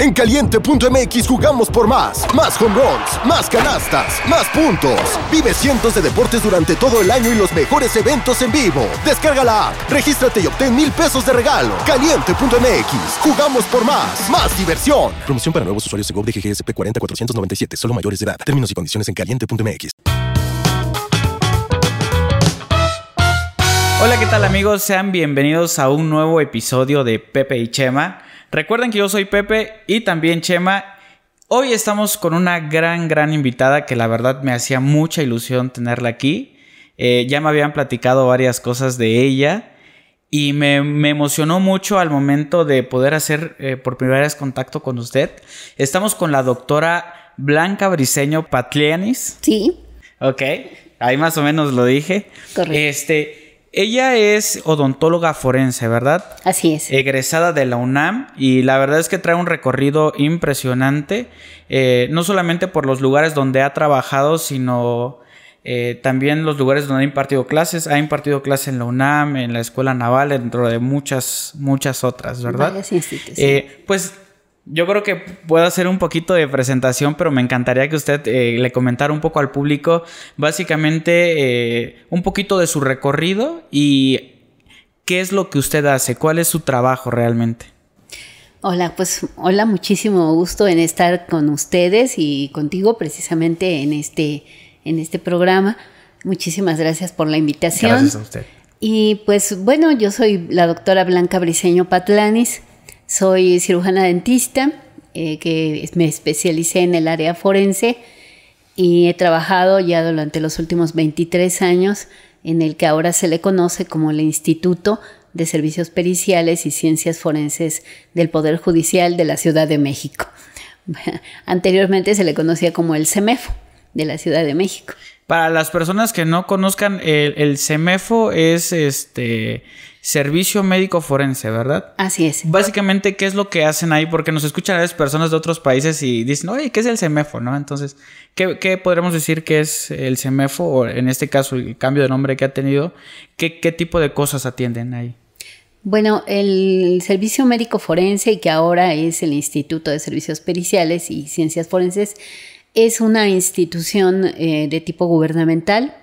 En caliente.mx jugamos por más. Más home runs, más canastas, más puntos. Vive cientos de deportes durante todo el año y los mejores eventos en vivo. Descarga la app, regístrate y obtén mil pesos de regalo. Caliente.mx, jugamos por más. Más diversión. Promoción para nuevos usuarios de GOV de GGSP 40497, solo mayores de edad. Términos y condiciones en caliente.mx. Hola, ¿qué tal amigos? Sean bienvenidos a un nuevo episodio de Pepe y Chema. Recuerden que yo soy Pepe y también Chema. Hoy estamos con una gran, gran invitada que la verdad me hacía mucha ilusión tenerla aquí. Eh, ya me habían platicado varias cosas de ella y me, emocionó mucho al momento de poder hacer eh, por primera vez contacto con usted. Estamos con la doctora Blanca Briseño Patlianis. Sí. Ok, ahí más o menos lo dije. Correcto. Este, ella es odontóloga forense, ¿verdad? Así es. Egresada de la UNAM y la verdad es que trae un recorrido impresionante, eh, no solamente por los lugares donde ha trabajado, sino eh, también los lugares donde ha impartido clases. Ha impartido clases en la UNAM, en la Escuela Naval, dentro de muchas, muchas otras, ¿verdad? Varias instituciones. Eh, pues yo creo que puedo hacer un poquito de presentación, pero me encantaría que usted eh, le comentara un poco al público, básicamente eh, un poquito de su recorrido y qué es lo que usted hace, cuál es su trabajo realmente. Hola, pues hola, muchísimo gusto en estar con ustedes y contigo precisamente en este, en este programa. Muchísimas gracias por la invitación. Gracias a usted. Y pues bueno, yo soy la doctora Blanca Briseño Patlanis. Soy cirujana dentista, eh, que me especialicé en el área forense y he trabajado ya durante los últimos 23 años en el que ahora se le conoce como el Instituto de Servicios Periciales y Ciencias Forenses del Poder Judicial de la Ciudad de México. Anteriormente se le conocía como el CEMEFO de la Ciudad de México. Para las personas que no conozcan, el, el CEMEFO es este servicio médico forense, ¿verdad? Así es. Básicamente, ¿qué es lo que hacen ahí? Porque nos escuchan a veces personas de otros países y dicen, oye, ¿qué es el CEMEFO? ¿No? Entonces, ¿qué, ¿qué, podremos decir que es el CEMEFO? O en este caso, el cambio de nombre que ha tenido. ¿Qué, qué tipo de cosas atienden ahí? Bueno, el Servicio Médico Forense, que ahora es el Instituto de Servicios Periciales y Ciencias Forenses, es una institución eh, de tipo gubernamental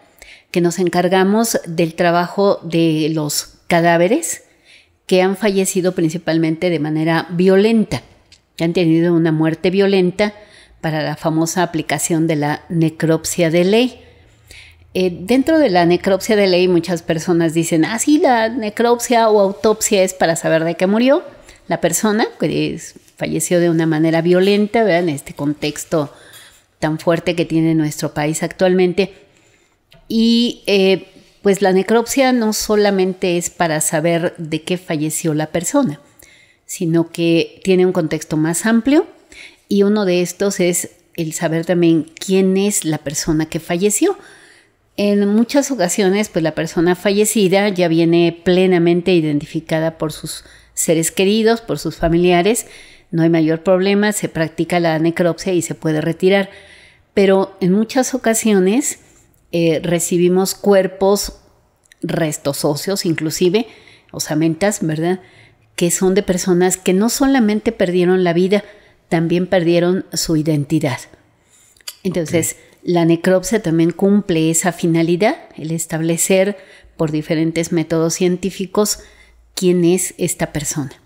que nos encargamos del trabajo de los cadáveres que han fallecido principalmente de manera violenta, que han tenido una muerte violenta para la famosa aplicación de la necropsia de ley. Eh, dentro de la necropsia de ley muchas personas dicen, ah, sí, la necropsia o autopsia es para saber de qué murió la persona, que falleció de una manera violenta, vean este contexto tan fuerte que tiene nuestro país actualmente. Y eh, pues la necropsia no solamente es para saber de qué falleció la persona, sino que tiene un contexto más amplio y uno de estos es el saber también quién es la persona que falleció. En muchas ocasiones, pues la persona fallecida ya viene plenamente identificada por sus seres queridos, por sus familiares, no hay mayor problema, se practica la necropsia y se puede retirar. Pero en muchas ocasiones eh, recibimos cuerpos, restos óseos inclusive, osamentas, ¿verdad? Que son de personas que no solamente perdieron la vida, también perdieron su identidad. Entonces, la necropsia también cumple esa finalidad, el establecer por diferentes métodos científicos quién es esta persona.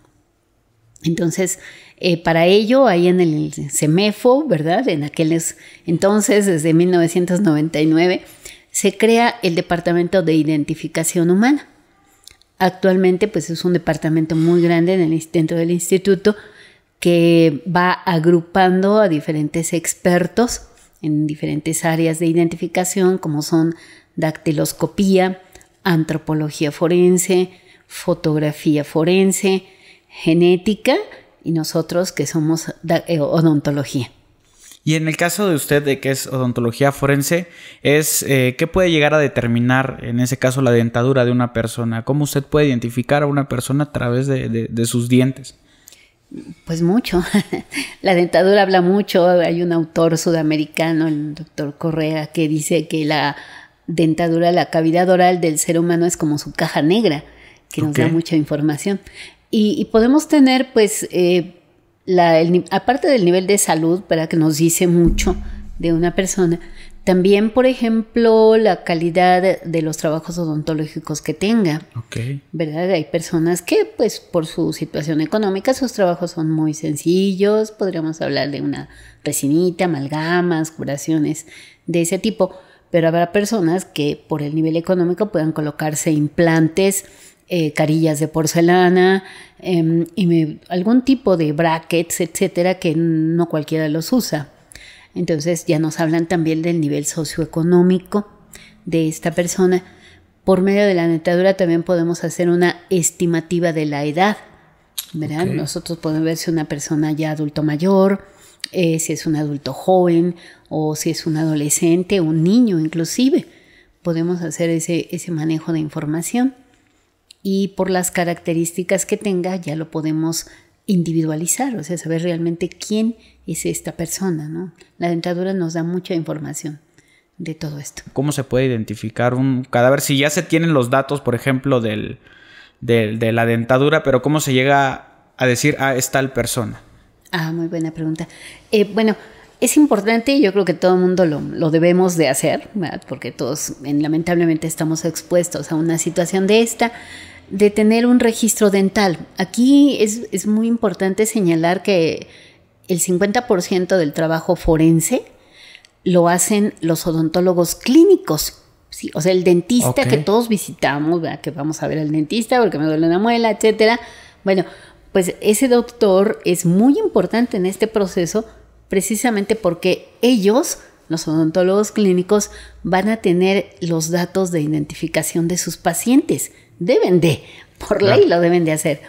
Entonces, eh, para ello, ahí en el CEMEFO, ¿verdad? En aquellos entonces, desde 1999, se crea el Departamento de Identificación Humana. Actualmente, pues es un departamento muy grande dentro del instituto que va agrupando a diferentes expertos en diferentes áreas de identificación, como son dactiloscopía, antropología forense, fotografía forense, genética y nosotros que somos eh, odontología. Y en el caso de usted, de que es odontología forense, es eh, qué puede llegar a determinar, en ese caso, la dentadura de una persona. ¿Cómo usted puede identificar a una persona a través de, sus dientes? Pues mucho. la dentadura habla mucho. Hay un autor sudamericano, el doctor Correa, que dice que la dentadura, la cavidad oral del ser humano es como su caja negra, que nos da mucha información. Y, podemos tener, pues, eh, aparte del nivel de salud, para que nos dice mucho de una persona, también, por ejemplo, la calidad de los trabajos odontológicos que tenga. ¿Verdad? Hay personas que, pues, por su situación económica, sus trabajos son muy sencillos. Podríamos hablar de una resinita, amalgamas, curaciones de ese tipo. Pero habrá personas que, por el nivel económico, puedan colocarse implantes, eh, carillas de porcelana, em, y algún tipo de brackets, etcétera, que no cualquiera los usa. Entonces ya nos hablan también del nivel socioeconómico de esta persona. Por medio de la dentadura también podemos hacer una estimativa de la edad. ¿verdad? Nosotros podemos ver si una persona ya adulto mayor, eh, si es un adulto joven o si es un adolescente, un niño inclusive. Podemos hacer ese, ese manejo de información y por las características que tenga ya lo podemos individualizar, o sea, saber realmente quién es esta persona, ¿no? La dentadura nos da mucha información de todo esto. ¿Cómo se puede identificar un cadáver? Si ya se tienen los datos, por ejemplo, del, de la dentadura, pero ¿cómo se llega a decir, ah, es tal persona? Ah, muy buena pregunta. Eh, bueno, es importante, yo creo que todo el mundo lo, debemos de hacer, ¿verdad? porque todos lamentablemente estamos expuestos a una situación de esta, de tener un registro dental. Aquí es, es muy importante señalar que el 50% del trabajo forense lo hacen los odontólogos clínicos. ¿sí? O sea, el dentista que todos visitamos, que vamos a ver al dentista porque me duele una muela, etcétera. Bueno, pues ese doctor es muy importante en este proceso precisamente porque ellos, los odontólogos clínicos, van a tener los datos de identificación de sus pacientes. Deben de, por ley lo deben de hacer.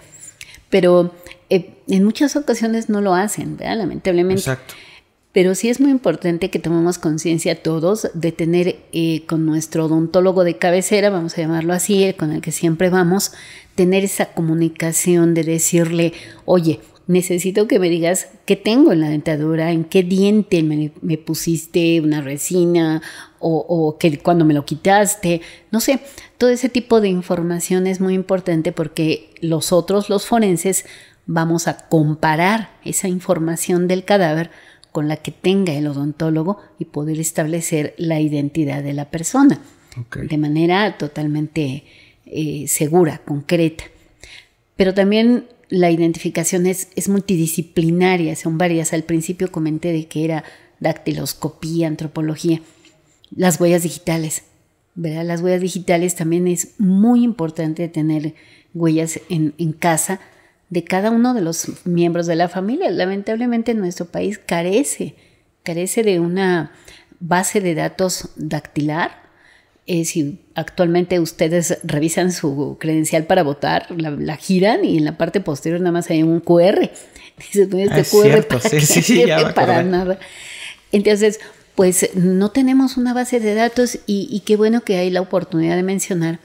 Pero eh, en muchas ocasiones no lo hacen, ¿verdad? lamentablemente. Exacto. Pero sí es muy importante que tomemos conciencia todos de tener eh, con nuestro odontólogo de cabecera, vamos a llamarlo así, el con el que siempre vamos, tener esa comunicación de decirle, oye, necesito que me digas qué tengo en la dentadura, en qué diente me, pusiste una resina o, o, que cuando me lo quitaste, no sé, todo ese tipo de información es muy importante porque los otros, los forenses, vamos a comparar esa información del cadáver con la que tenga el odontólogo y poder establecer la identidad de la persona de manera totalmente eh, segura, concreta. Pero también la identificación es, es, multidisciplinaria, son varias. Al principio comenté de que era dactiloscopía, antropología, las huellas digitales. ¿verdad? Las huellas digitales también es muy importante tener huellas en, en casa de cada uno de los miembros de la familia. Lamentablemente nuestro país carece, carece de una base de datos dactilar. Eh, si actualmente ustedes revisan su credencial para votar, la, giran y en la parte posterior nada más hay un QR. Dice, este ah, QR para, sí, sí, para nada. Entonces, pues no tenemos una base de datos y, y qué bueno que hay la oportunidad de mencionar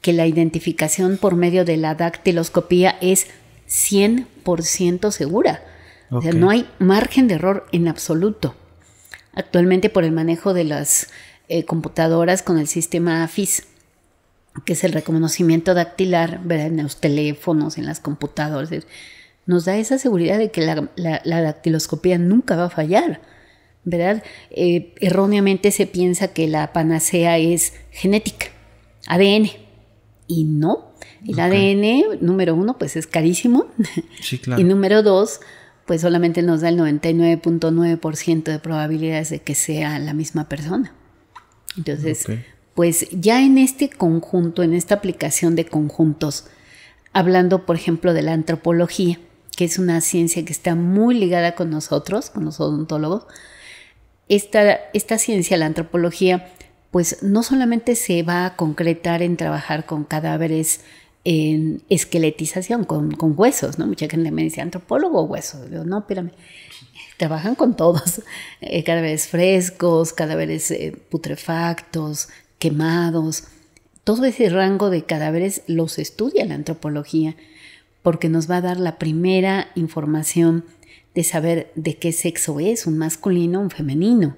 que la identificación por medio de la dactiloscopía es 100% segura. O sea, no hay margen de error en absoluto. Actualmente por el manejo de las eh, computadoras con el sistema AFIS, que es el reconocimiento dactilar en los teléfonos, en las computadoras, nos da esa seguridad de que la, dactiloscopía nunca va a fallar. ¿verdad? Eh, erróneamente se piensa que la panacea es genética, ADN, y no, el ADN, número uno, pues es carísimo. Sí, claro. Y número dos, pues solamente nos da el 99.9% de probabilidades de que sea la misma persona. Entonces, pues ya en este conjunto, en esta aplicación de conjuntos, hablando por ejemplo de la antropología, que es una ciencia que está muy ligada con nosotros, con los odontólogos, esta, esta ciencia, la antropología, pues no solamente se va a concretar en trabajar con cadáveres en esqueletización con, huesos, ¿no? Mucha gente me dice, antropólogo o hueso. Yo, no, espérame. Trabajan con todos, eh, cadáveres frescos, cadáveres eh, putrefactos, quemados. Todo ese rango de cadáveres los estudia la antropología porque nos va a dar la primera información de saber de qué sexo es, un masculino un femenino.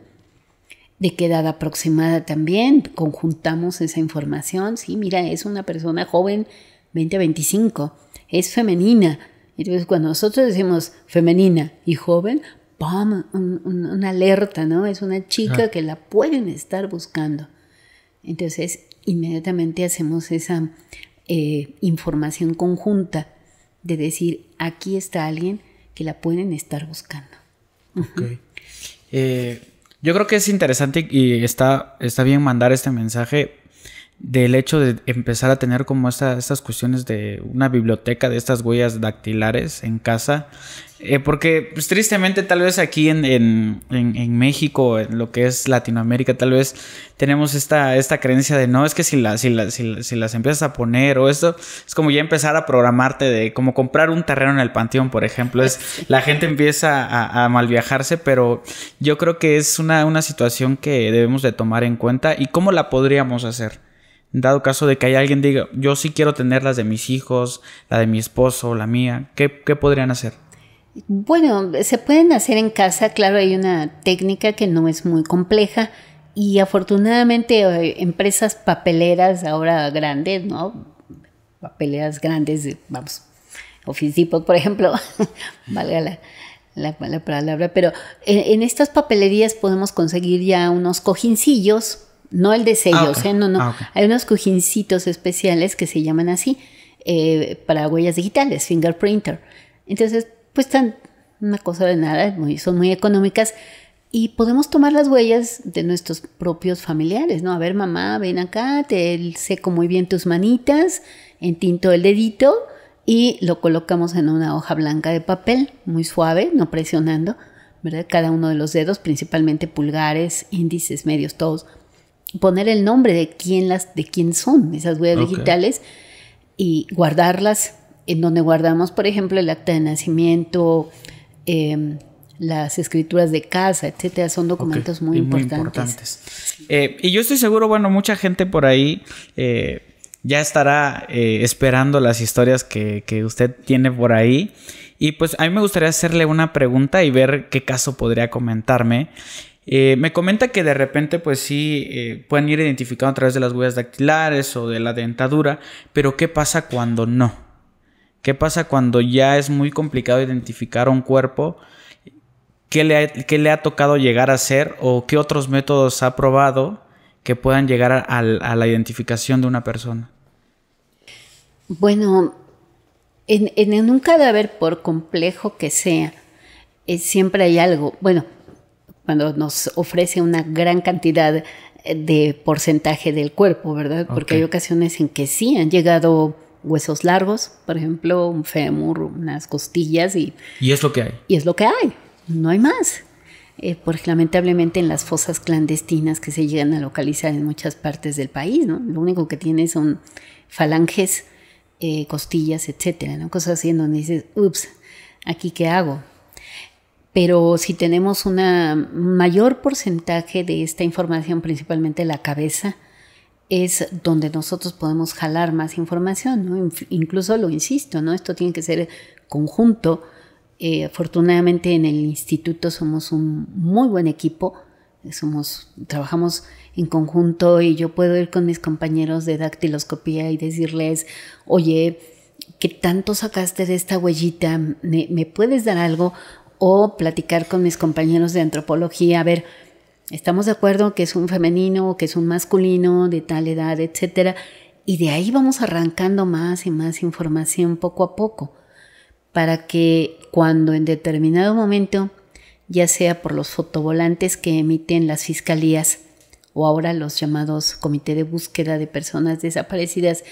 De qué edad aproximada también, conjuntamos esa información. Sí, mira, es una persona joven 2025, es femenina Entonces, cuando nosotros decimos femenina y joven, ¡pum! una alerta, ¿no? Es una chica que la pueden estar buscando. Entonces, inmediatamente hacemos esa eh, información conjunta de decir, aquí está alguien que la pueden estar buscando. Eh, yo creo que es interesante y está, está bien mandar este mensaje del hecho de empezar a tener como estas cuestiones de una biblioteca de estas huellas dactilares en casa. Eh, porque pues, tristemente tal vez aquí en, en, en, México, en lo que es Latinoamérica, tal vez tenemos esta, esta creencia de no, es que si, la, si, si, las empiezas a poner o esto, es como ya empezar a programarte de como comprar un terreno en el panteón, por ejemplo. Es, la gente empieza a, a mal viajarse, pero yo creo que es una, una situación que debemos de tomar en cuenta y cómo la podríamos hacer dado caso de que hay alguien diga, yo sí quiero tener las de mis hijos, la de mi esposo, la mía, ¿qué, podrían hacer? Bueno, se pueden hacer en casa, claro, hay una técnica que no es muy compleja y afortunadamente eh, empresas papeleras ahora grandes, ¿no? Papeleras grandes, vamos, Office Depot, por ejemplo, valga la, la, palabra, pero en, en, estas papelerías podemos conseguir ya unos cojincillos no el de sellos, ah, ¿eh? No, no. Ah, Hay unos cojincitos especiales que se llaman así eh, para huellas digitales, fingerprinter. Entonces, pues están una cosa de nada, son muy económicas y podemos tomar las huellas de nuestros propios familiares, ¿no? A ver, mamá, ven acá, te seco muy bien tus manitas, entinto el dedito y lo colocamos en una hoja blanca de papel, muy suave, no presionando, ¿verdad? Cada uno de los dedos, principalmente pulgares, índices, medios, todos poner el nombre de quién las, de quién son esas huellas digitales y guardarlas en donde guardamos, por ejemplo, el acta de nacimiento, em, las escrituras de casa, etcétera, son documentos muy, importantes. Eh, y yo estoy seguro, bueno, mucha gente por ahí eh, ya estará eh, esperando las historias que, que usted tiene por ahí. Y pues a mí me gustaría hacerle una pregunta y ver qué caso podría comentarme. Eh, me comenta que de repente, pues sí, eh, pueden ir identificando a través de las huellas dactilares o de la dentadura, pero ¿qué pasa cuando no? ¿Qué pasa cuando ya es muy complicado identificar un cuerpo? ¿Qué le, ha, le ha tocado llegar a ser o qué otros métodos ha probado que puedan llegar a, la identificación de una persona? Bueno, en, en un cadáver, por complejo que sea, eh, siempre hay algo. Bueno, cuando nos ofrece una gran cantidad de porcentaje del cuerpo, ¿verdad? Porque hay ocasiones en que sí han llegado huesos largos, por ejemplo, un fémur, unas costillas y... Y es lo que hay. Y es lo que hay, no hay más. Eh, porque lamentablemente en las fosas clandestinas que se llegan a localizar en muchas partes del país, ¿no? Lo único que tiene son falanges, eh, costillas, etcétera, ¿no? Cosas así en donde dices, ups, ¿aquí qué hago? Pero si tenemos un mayor porcentaje de esta información, principalmente la cabeza, es donde nosotros podemos jalar más información, Incluso lo insisto, ¿no? Esto tiene que ser conjunto. Eh, afortunadamente en el instituto somos un muy buen equipo, somos, trabajamos en conjunto y yo puedo ir con mis compañeros de dactiloscopía y decirles, oye, ¿qué tanto sacaste de esta huellita? me puedes dar algo? O platicar con mis compañeros de antropología, a ver, estamos de acuerdo que es un femenino, que es un masculino de tal edad, etcétera, y de ahí vamos arrancando más y más información poco a poco, para que cuando en determinado momento, ya sea por los fotovolantes que emiten las fiscalías o ahora los llamados comité de búsqueda de personas desaparecidas,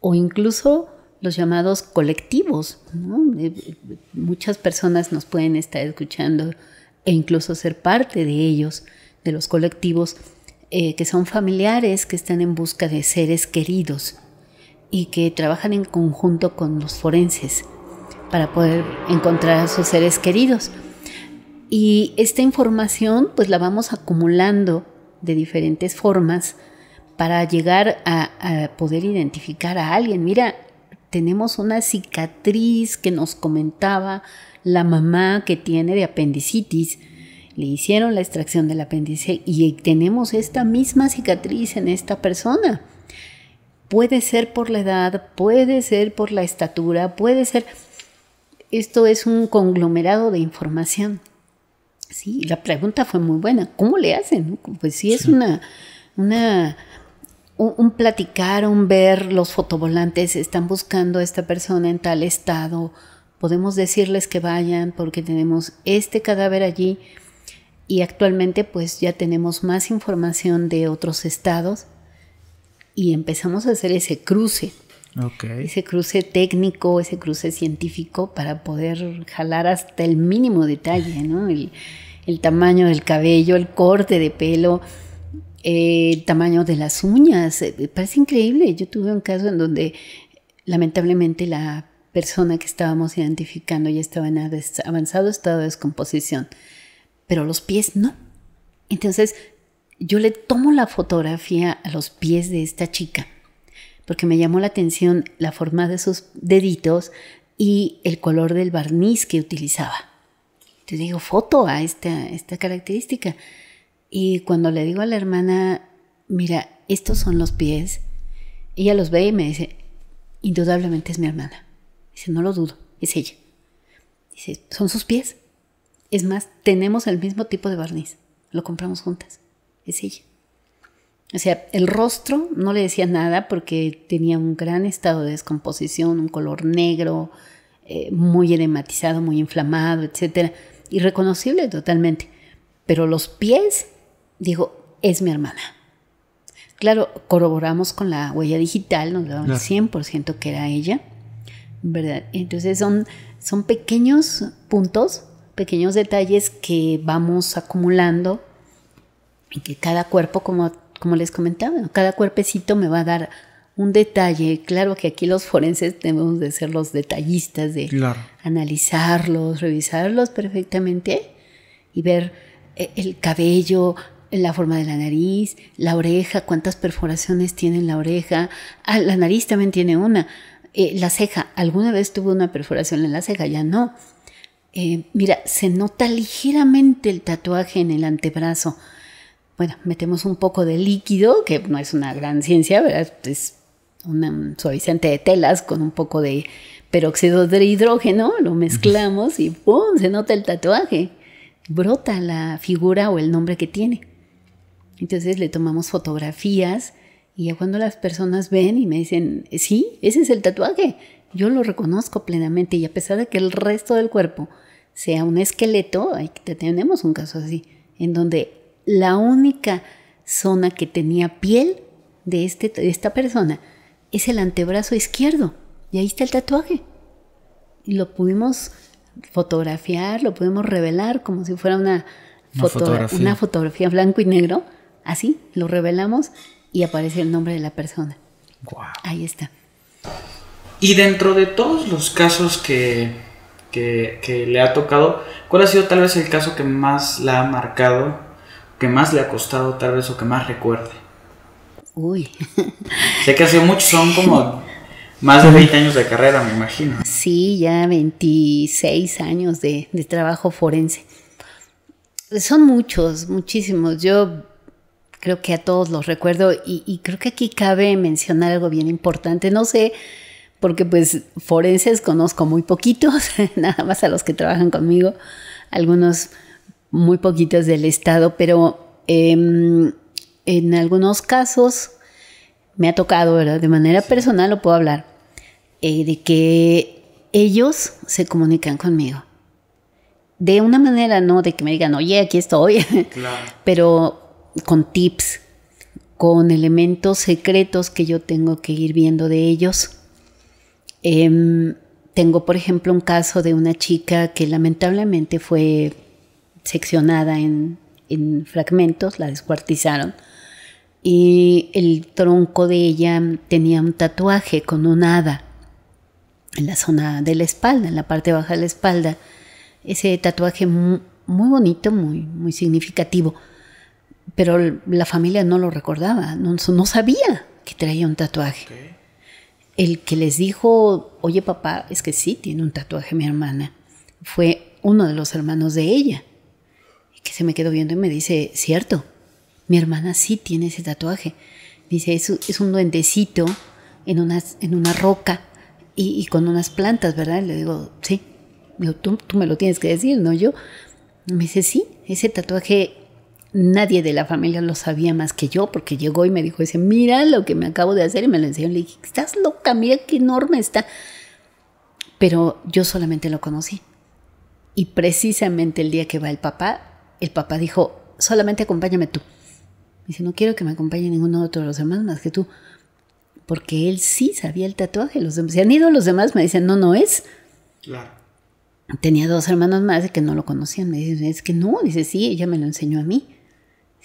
o incluso los llamados colectivos. Muchas personas nos pueden estar escuchando e incluso ser parte de ellos, de los colectivos, eh, que son familiares que están en busca de seres queridos y que trabajan en conjunto con los forenses para poder encontrar a sus seres queridos. Y esta información pues la vamos acumulando de diferentes formas para llegar a poder identificar a alguien. Mira, tenemos una cicatriz que nos comentaba la mamá que tiene de apendicitis. Le hicieron la extracción del apéndice y tenemos esta misma cicatriz en esta persona. Puede ser por la edad, puede ser por la estatura, puede ser... esto es un conglomerado de información. Sí, la pregunta fue muy buena. ¿Cómo le hacen? Pues sí, es una, una un, platicar, un ver los fotovolantes, están buscando a esta persona en tal estado, podemos decirles que vayan porque tenemos este cadáver allí y actualmente pues ya tenemos más información de otros estados y empezamos a hacer ese cruce. Ese cruce técnico, ese cruce científico para poder jalar hasta el mínimo detalle, ¿no? El, el tamaño del cabello, el corte de pelo, el tamaño de las uñas. Me parece increíble. Yo tuve un caso en donde lamentablemente la persona que estábamos identificando ya estaba en avanzado estado de descomposición, pero los pies no. Entonces yo le tomo la fotografía a los pies de esta chica porque me llamó la atención la forma de sus deditos y el color del barniz que utilizaba. Te digo foto a esta, esta característica. Y cuando le digo a la hermana, mira, estos son los pies, ella los ve y me dice, indudablemente es mi hermana. Dice, no lo dudo, es ella. Dice, son sus pies. Es más, tenemos el mismo tipo de barniz. Lo compramos juntas. Es ella. O sea, el rostro no le decía nada porque tenía un gran estado de descomposición, un color negro, eh, muy edematizado, muy inflamado, etc. Irreconocible totalmente. Pero los pies digo, es mi hermana. Claro, corroboramos con la huella digital, nos daban el 100% que era ella, ¿verdad? Entonces son, son pequeños puntos, pequeños detalles que vamos acumulando y que cada cuerpo, como, como les comentaba, cada cuerpecito me va a dar un detalle. Claro que aquí los forenses debemos de ser los detallistas, de analizarlos, revisarlos perfectamente y ver eh, el cabello, la forma de la nariz, la oreja, cuántas perforaciones tiene la oreja. Ah, la nariz también tiene una. Eh, la ceja, alguna vez tuvo una perforación en la ceja, ya no. Eh, mira, se nota ligeramente el tatuaje en el antebrazo. Bueno, metemos un poco de líquido, que no es una gran ciencia, ¿verdad? Es un suavizante de telas con un poco de peróxido de hidrógeno, lo mezclamos y ¡pum! se nota el tatuaje. Brota la figura o el nombre que tiene. Entonces le tomamos fotografías y ya cuando las personas ven y me dicen, sí, ese es el tatuaje, yo lo reconozco plenamente y a pesar de que el resto del cuerpo sea un esqueleto, ahí tenemos un caso así, en donde la única zona que tenía piel de, este, de esta persona es el antebrazo izquierdo y ahí está el tatuaje. Y lo pudimos fotografiar, lo pudimos revelar como si fuera una, fotografía. una fotografía blanco y negro Así lo revelamos y aparece el nombre de la persona. Ahí está. Y dentro de todos los casos que, que, le ha tocado, ¿cuál ha sido tal vez el caso que más la ha marcado, que más le ha costado tal vez o que más recuerde? Uy. sé que ha sido mucho, son como más de 20 años de carrera, me imagino. Sí, ya 26 años de, de trabajo forense. Son muchos, muchísimos. Yo creo que a todos los recuerdo y, creo que aquí cabe mencionar algo bien importante. No sé, porque pues forenses conozco muy poquitos, nada más a los que trabajan conmigo, algunos muy poquitos del Estado, pero em, en algunos casos me ha tocado, ¿verdad? De manera personal lo puedo hablar, eh, de que ellos se comunican conmigo. De una manera, no de que me digan, oye, aquí estoy, claro. pero con tips, con elementos secretos que yo tengo que ir viendo de ellos. Em, tengo, por ejemplo, un caso de una chica que lamentablemente fue seccionada en, en fragmentos, la descuartizaron, y el tronco de ella tenía un tatuaje con un hada en la zona de la espalda, en la parte baja de la espalda. Ese tatuaje muy, muy bonito, muy, muy significativo pero la familia no lo recordaba, no, sabía que traía un tatuaje. El que les dijo, oye papá, es que sí tiene un tatuaje mi hermana, fue uno de los hermanos de ella, y que se me quedó viendo y me dice, cierto, mi hermana sí tiene ese tatuaje. Dice, es, es un duendecito en, en una roca y, con unas plantas, ¿verdad? le digo, sí, Digo, tú, tú me lo tienes que decir, ¿no? Yo. Me dice, sí, ese tatuaje nadie de la familia lo sabía más que yo, porque llegó y me dijo, dice, mira lo que me acabo de hacer y me lo enseñó. Le dije, estás loca, mira qué enorme está. Pero yo solamente lo conocí. Y precisamente el día que va el papá, el papá dijo, solamente acompáñame tú. Dice, no quiero que me acompañe ninguno otro de los demás más que tú. Porque él sí sabía el tatuaje. Los demás, se han ido los demás, me dicen, no, no es. Claro. Tenía dos hermanos más que no lo conocían. Me dicen, es que no. Dice, sí, ella me lo enseñó a mí.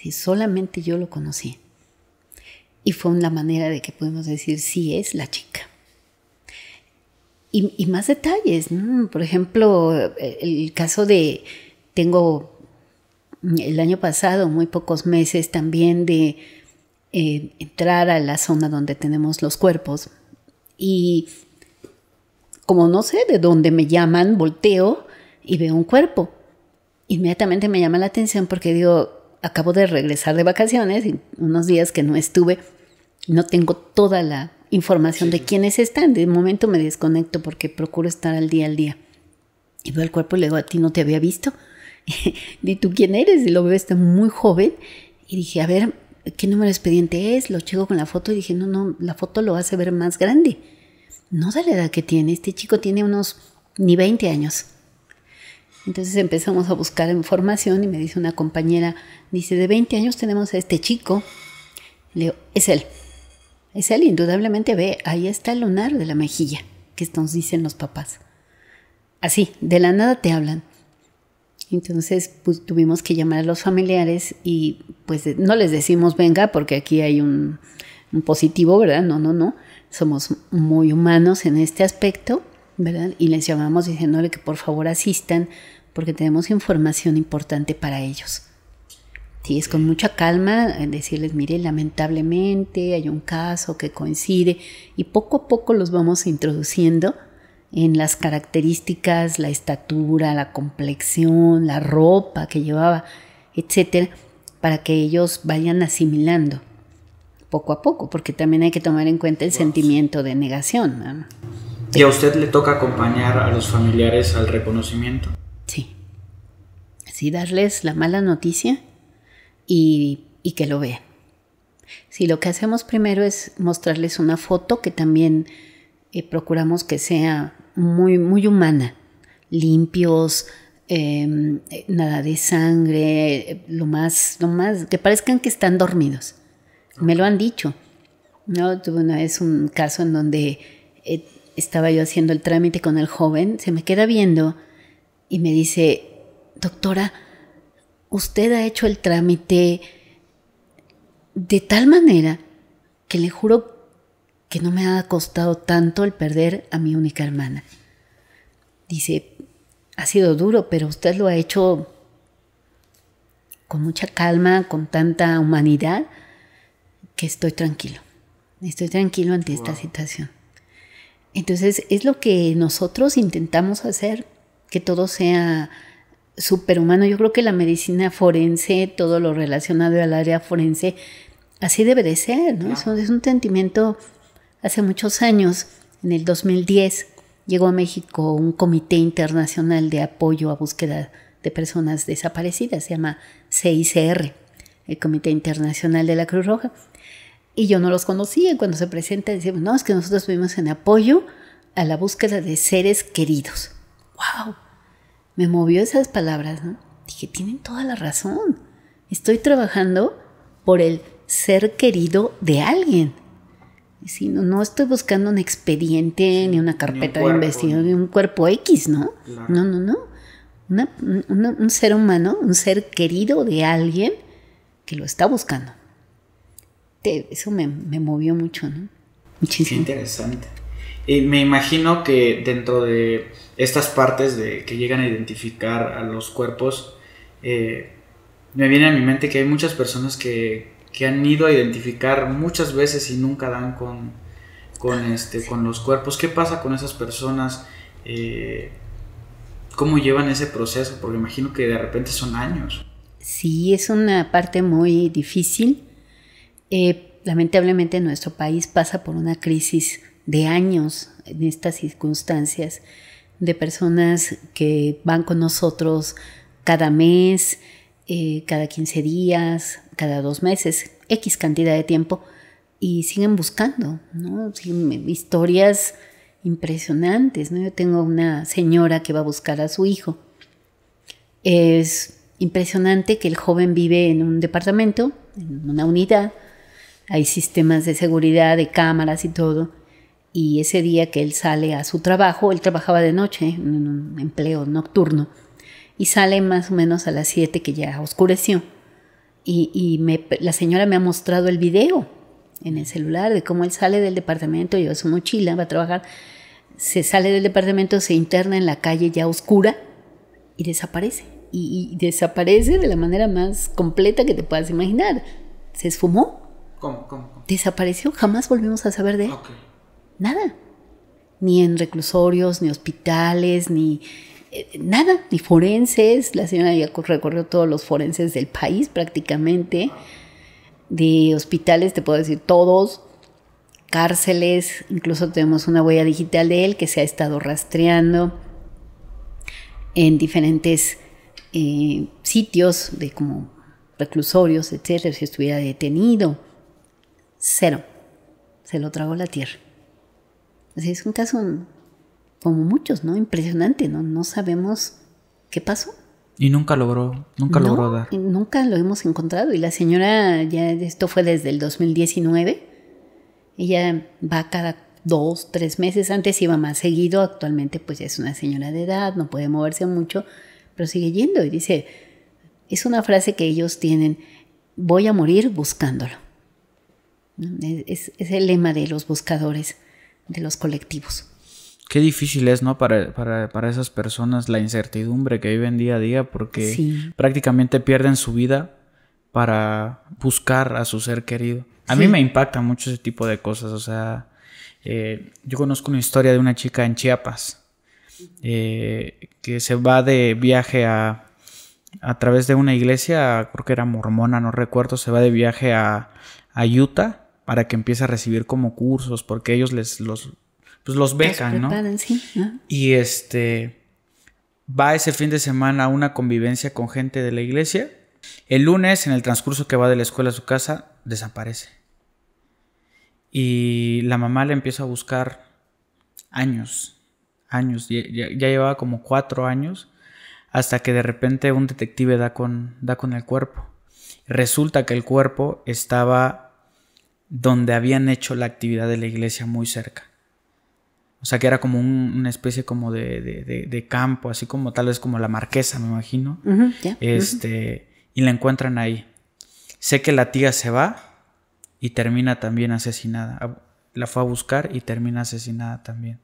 Si solamente yo lo conocí. Y fue una manera de que podemos decir, sí es la chica. Y, más detalles, por ejemplo, el caso de, tengo el año pasado, muy pocos meses también de eh, entrar a la zona donde tenemos los cuerpos. Y como no sé de dónde me llaman, volteo y veo un cuerpo. Inmediatamente me llama la atención porque digo, acabo de regresar de vacaciones, y unos días que no estuve, no tengo toda la información de quiénes están. De momento me desconecto porque procuro estar al día al día. Y veo el cuerpo y le digo, a ti no te había visto. ¿Y tú quién eres? Y lo veo, está muy joven. Y dije, a ver, ¿qué número de expediente es? Lo checo con la foto y dije, no, no, la foto lo hace ver más grande. No da la edad que tiene. Este chico tiene unos ni 20 años. Entonces empezamos a buscar información y me dice una compañera, dice, de 20 años tenemos a este chico. Le digo, es él. Es él, indudablemente ve, ahí está el lunar de la mejilla, que nos dicen los papás. Así, de la nada te hablan. Entonces pues, tuvimos que llamar a los familiares y pues no les decimos venga porque aquí hay un, positivo, ¿verdad? No, no, no. Somos muy humanos en este aspecto, ¿verdad? Y les llamamos diciéndole que por favor asistan porque tenemos información importante para ellos. Sí, es con mucha calma decirles, mire, lamentablemente hay un caso que coincide y poco a poco los vamos introduciendo en las características, la estatura, la complexión, la ropa que llevaba, etcétera, para que ellos vayan asimilando poco a poco, porque también hay que tomar en cuenta el sentimiento de negación. ¿Y a usted le toca acompañar a los familiares al reconocimiento? Sí. Sí, darles la mala noticia y, y que lo vean. Si lo que hacemos primero es mostrarles una foto que también eh, procuramos que sea muy, muy humana, limpios, em, nada de sangre, lo más, lo más, que parezcan que están dormidos. Me lo han dicho. ¿no? Tuve una vez un caso en donde eh, estaba yo haciendo el trámite con el joven, se me queda viendo y me dice, doctora, usted ha hecho el trámite de tal manera que le juro que no me ha costado tanto el perder a mi única hermana. Dice, ha sido duro, pero usted lo ha hecho con mucha calma, con tanta humanidad, que estoy tranquilo. Estoy tranquilo ante esta situación. Entonces es lo que nosotros intentamos hacer, que todo sea superhumano. Yo creo que la medicina forense, todo lo relacionado al área forense, así debe de ser, ¿no? Es, un, sentimiento Hace muchos años, en el 2010, llegó a México un comité internacional de apoyo a búsqueda de personas desaparecidas, se llama CICR, el Comité Internacional de la Cruz Roja. Y yo no los conocía. Cuando se presenta, decimos, no, es que nosotros vivimos en apoyo a la búsqueda de seres queridos. ¡Wow! Me movió esas palabras, ¿no? Dije, tienen toda la razón. Estoy trabajando por el ser querido de alguien no, estoy buscando un expediente ni una carpeta de investigación ni un cuerpo X, ¿no? No, no, no. un ser humano, un ser querido de alguien que lo está buscando. Eso me, movió mucho, ¿no? Muchísimo. Qué interesante. Y me imagino que dentro de estas partes de que llegan a identificar a los cuerpos, eh, me viene a mi mente que hay muchas personas que que han ido a identificar muchas veces y nunca dan con, con, este, con los cuerpos. ¿Qué pasa con esas personas? Eh, ¿Cómo llevan ese proceso? Porque imagino que de repente son años. Sí, es una parte muy difícil. Eh, lamentablemente nuestro país pasa por una crisis de años en estas circunstancias de personas que van con nosotros cada mes, eh, cada 15 días, cada dos meses, X cantidad de tiempo, y siguen buscando, ¿no? historias impresionantes, ¿no? Yo tengo una señora que va a buscar a su hijo. Es impresionante que el joven vive en un departamento, en una unidad, hay sistemas de seguridad, de cámaras y todo, y ese día que él sale a su trabajo, él trabajaba de noche en un empleo nocturno, y sale más o menos a las 7 que ya oscureció. Y, la señora me ha mostrado el video en el celular de cómo él sale del departamento, lleva su mochila, va a trabajar, se sale del departamento, se interna en la calle ya oscura y desaparece. Y, desaparece de la manera más completa que te puedas imaginar. Se esfumó. ¿Cómo? ¿Cómo? Desapareció, jamás volvimos a saber de él. Nada. Ni en reclusorios, ni hospitales, ni eh, nada, ni forenses. La señora ya recorrió todos los forenses del país prácticamente. De hospitales, te puedo decir todos. Cárceles, incluso tenemos una huella digital de él que se ha estado rastreando en diferentes eh, sitios de como reclusorios, etcétera, si estuviera detenido. Cero. Se lo tragó la tierra. Así es un caso como muchos, ¿no? Impresionante, ¿no? No sabemos qué pasó. Y nunca logró, nunca logró dar. Nunca lo hemos encontrado. Y la señora, ya esto fue desde el 2019. Ella va cada dos, tres meses. Antes iba más seguido. Actualmente, pues ya es una señora de edad, no puede moverse mucho, pero sigue yendo. Y dice, es una frase que ellos tienen: voy a morir buscándolo. Es, es el lema de los buscadores, de los colectivos. Qué difícil es, ¿no? Para, para, esas personas la incertidumbre que viven día a día porque prácticamente pierden su vida para buscar a su ser querido. A mí me impacta mucho ese tipo de cosas. O sea, eh, yo conozco una historia de una chica en Chiapas eh, que se va de viaje a, a través de una iglesia, creo que era mormona, no recuerdo, se va de viaje a, a Utah para que empiece a recibir como cursos porque ellos les los pues los becan, ¿no? Y este va ese fin de semana a una convivencia con gente de la iglesia. El lunes, en el transcurso que va de la escuela a su casa, desaparece. Y la mamá le empieza a buscar años, años, ya, ya, llevaba como cuatro años, hasta que de repente un detective da con, da con el cuerpo. Resulta que el cuerpo estaba donde habían hecho la actividad de la iglesia muy cerca. O sea, que era como una especie como de, campo, así como tal vez como la marquesa, me imagino. Este, y la encuentran ahí. Sé que la tía se va y termina también asesinada. La fue a buscar y termina asesinada también.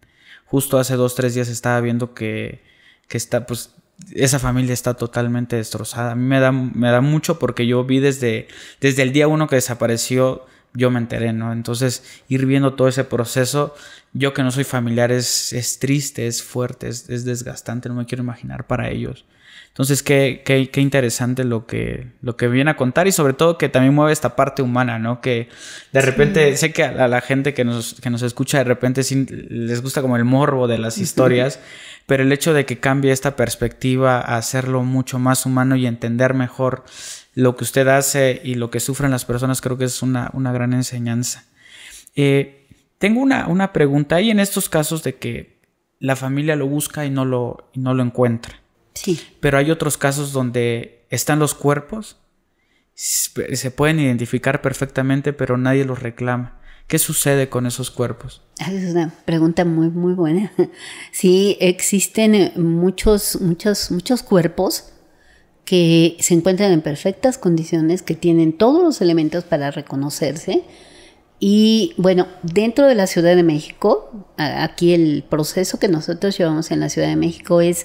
Justo hace dos, tres días estaba viendo que, que está, pues, esa familia está totalmente destrozada. A mí me da, me da mucho porque yo vi desde, desde el día uno que desapareció yo me enteré, ¿no? Entonces, ir viendo todo ese proceso, yo que no soy familiar, es, es triste, es fuerte, es, desgastante, no me quiero imaginar para ellos. Entonces, qué, qué, qué, interesante lo que, lo que viene a contar y sobre todo que también mueve esta parte humana, ¿no? Que de repente, sé que a la gente que nos, que nos escucha de repente sí les gusta como el morbo de las historias, pero el hecho de que cambie esta perspectiva a hacerlo mucho más humano y entender mejor lo que usted hace y lo que sufren las personas, creo que es una, gran enseñanza. Eh, tengo una, una, pregunta. Hay en estos casos de que la familia lo busca y no lo, no lo encuentra. Sí. Pero hay otros casos donde están los cuerpos, se pueden identificar perfectamente, pero nadie los reclama. ¿Qué sucede con esos cuerpos? Ah, es una pregunta muy, muy buena. Sí, existen muchos, muchos, muchos cuerpos que se encuentran en perfectas condiciones, que tienen todos los elementos para reconocerse. Y bueno, dentro de la Ciudad de México, aquí el proceso que nosotros llevamos en la Ciudad de México es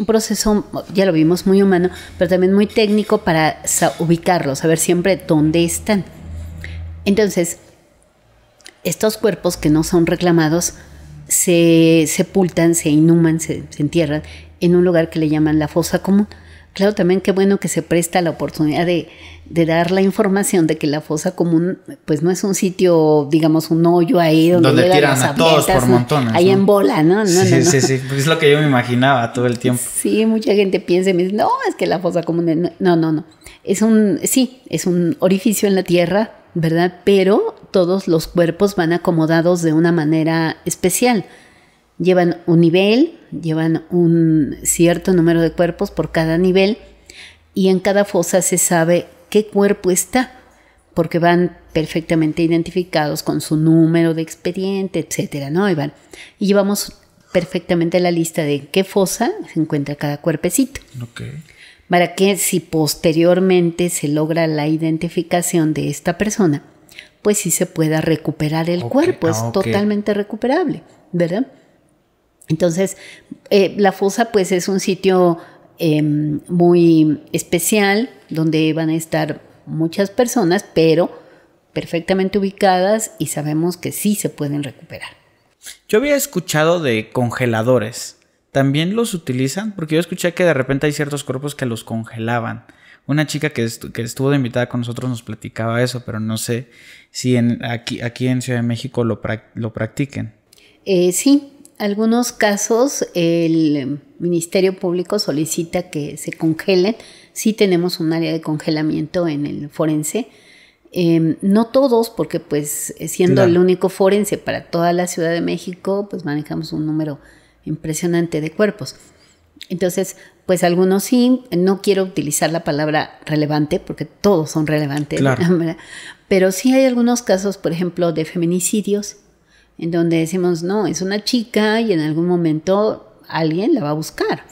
un proceso, ya lo vimos, muy humano, pero también muy técnico para ubicarlos, saber siempre dónde están. Entonces, estos cuerpos que no son reclamados se sepultan, se inhuman, se entierran en un lugar que le llaman la fosa común Claro, también qué bueno que se presta la oportunidad de, dar la información de que la fosa común, pues no es un sitio, digamos, un hoyo ahí donde, donde tiran a todos por montones. Ahí en bola, ¿no? no sí, sí, sí, pues es lo que yo me imaginaba todo el tiempo. Sí, mucha gente piensa y me dice, no, es que la fosa común, no, no, no. Es un, sí, es un orificio en la tierra, ¿verdad? Pero todos los cuerpos van acomodados de una manera especial llevan un nivel, llevan un cierto número de cuerpos por cada nivel y en cada fosa se sabe qué cuerpo está, porque van perfectamente identificados con su número de expediente, etcétera, ¿no? Y, van, y llevamos perfectamente la lista de qué fosa se encuentra cada cuerpecito. Para que si posteriormente se logra la identificación de esta persona, pues sí se pueda recuperar el cuerpo, es ah, totalmente recuperable, ¿verdad? Entonces, eh, la fosa pues es un sitio em, muy especial donde van a estar muchas personas, pero perfectamente ubicadas y sabemos que sí se pueden recuperar. Yo había escuchado de congeladores. ¿También los utilizan? Porque yo escuché que de repente hay ciertos cuerpos que los congelaban. Una chica que, estuvo de invitada con nosotros nos platicaba eso, pero no sé si aquí, en Ciudad de México lo, lo practiquen. Eh, sí, algunos casos el Ministerio Público solicita que se congelen. Sí tenemos un área de congelamiento en el forense. Em, no todos, porque pues siendo el único forense para toda la Ciudad de México, pues manejamos un número impresionante de cuerpos. Entonces, pues algunos sí, no quiero utilizar la palabra relevante, porque todos son relevantes, pero sí hay algunos casos, por ejemplo, de feminicidios en donde decimos, no, es una chica y en algún momento alguien la va a buscar.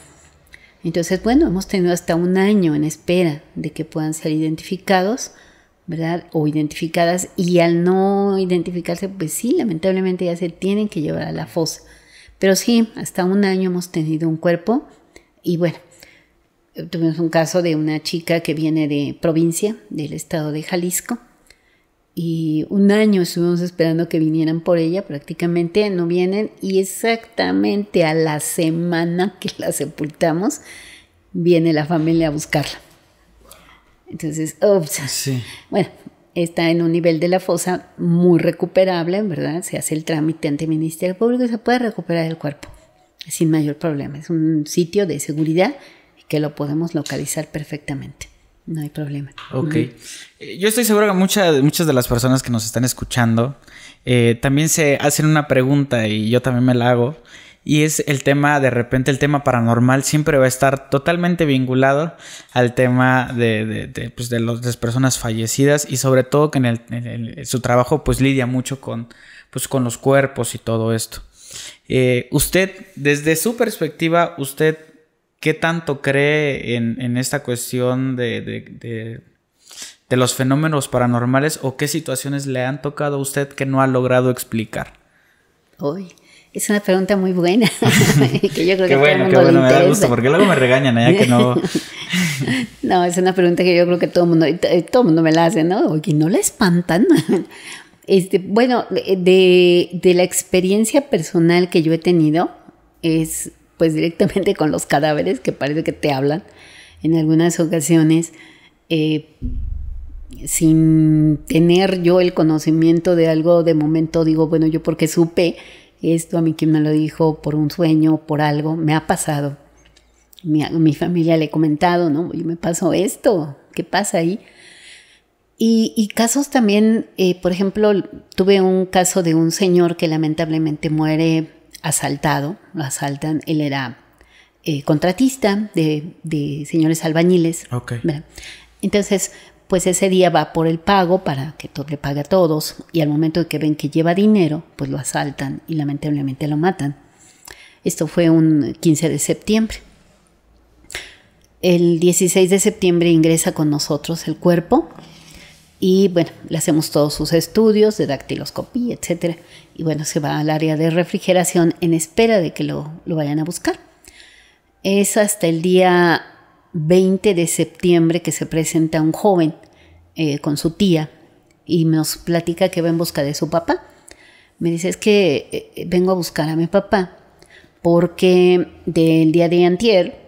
Entonces, bueno, hemos tenido hasta un año en espera de que puedan ser identificados, ¿verdad? O identificadas, y al no identificarse, pues sí, lamentablemente ya se tienen que llevar a la fosa. Pero sí, hasta un año hemos tenido un cuerpo, y bueno, tuvimos un caso de una chica que viene de provincia, del estado de Jalisco, y un año estuvimos esperando que vinieran por ella, prácticamente no vienen y exactamente a la semana que la sepultamos viene la familia a buscarla. Entonces, bueno, está en un nivel de la fosa muy recuperable, ¿verdad? Se hace el trámite ante el Ministerio Público y se puede recuperar el cuerpo sin mayor problema. Es un sitio de seguridad que lo podemos localizar perfectamente. No hay problema. Ok. Eh, yo estoy seguro que muchas, muchas de las personas que nos están escuchando eh, también se hacen una pregunta y yo también me la hago. Y es el tema, de repente, el tema paranormal siempre va a estar totalmente vinculado al tema de, de, pues de las personas fallecidas y sobre todo que en, el, su trabajo pues lidia mucho con, pues, con los cuerpos y todo esto. Eh, usted, desde su perspectiva, usted ¿Qué tanto cree en, esta cuestión de, los fenómenos paranormales o qué situaciones le han tocado a usted que no ha logrado explicar? Uy, es una pregunta muy buena. que yo creo qué bueno, qué bueno, me da gusto, porque luego me regañan allá que no. no, es una pregunta que yo creo que todo el mundo, todo el mundo me la hace, ¿no? Oye, no le espantan. Este, bueno, de, de la experiencia personal que yo he tenido, es pues directamente con los cadáveres que parece que te hablan en algunas ocasiones, eh, sin tener yo el conocimiento de algo, de momento digo, bueno, yo porque supe esto, a mí quien me lo dijo por un sueño, por algo, me ha pasado. Mi, mi familia le he comentado, ¿no? Yo me pasó esto, ¿qué pasa ahí? Y, casos también, eh, por ejemplo, tuve un caso de un señor que lamentablemente muere asaltado, lo asaltan, él era eh, contratista de, señores albañiles. Entonces, pues ese día va por el pago para que todo le pague a todos y al momento de que ven que lleva dinero, pues lo asaltan y lamentablemente lo matan. Esto fue un 15 de septiembre. El 16 de septiembre ingresa con nosotros el cuerpo y bueno, le hacemos todos sus estudios de dactiloscopía, etc. Y bueno, se va al área de refrigeración en espera de que lo, vayan a buscar. Es hasta el día 20 de septiembre que se presenta un joven eh, con su tía y nos platica que va en busca de su papá. Me dice, es que eh, vengo a buscar a mi papá porque del día de antier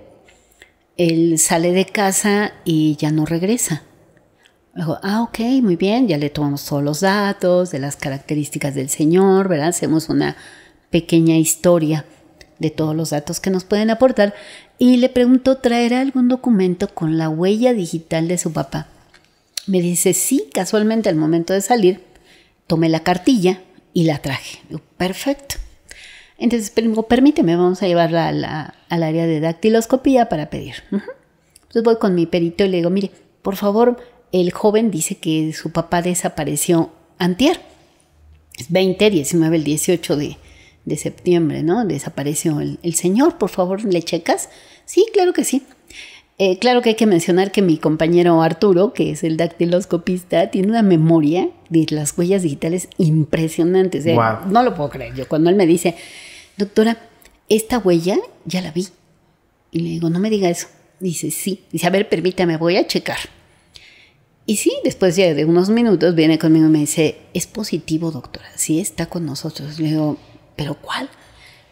él sale de casa y ya no regresa. Luego, ah, ok, muy bien, ya le tomamos todos los datos de las características del señor, ¿verdad? Hacemos una pequeña historia de todos los datos que nos pueden aportar y le pregunto, ¿traerá algún documento con la huella digital de su papá? Me dice, sí, casualmente al momento de salir, tomé la cartilla y la traje. Perfecto. Entonces, permíteme, vamos a llevarla al área de dactiloscopía para pedir. Entonces voy con mi perito y le digo, mire, por favor, el joven dice que su papá desapareció antier. Es 20, 19, el 18 de, septiembre, ¿no? Desapareció el, señor, por favor, ¿le checas? Sí, claro que sí. Eh, claro que hay que mencionar que mi compañero Arturo, que es el dactiloscopista, tiene una memoria de las huellas digitales impresionantes. ¿eh? No lo puedo creer. Yo cuando él me dice, doctora, esta huella ya la vi. Y le digo, no me diga eso. Dice, sí. Dice, a ver, permítame, voy a checar. Y sí, después de unos minutos viene conmigo y me dice, es positivo, doctora, sí está con nosotros. Le digo, ¿pero cuál?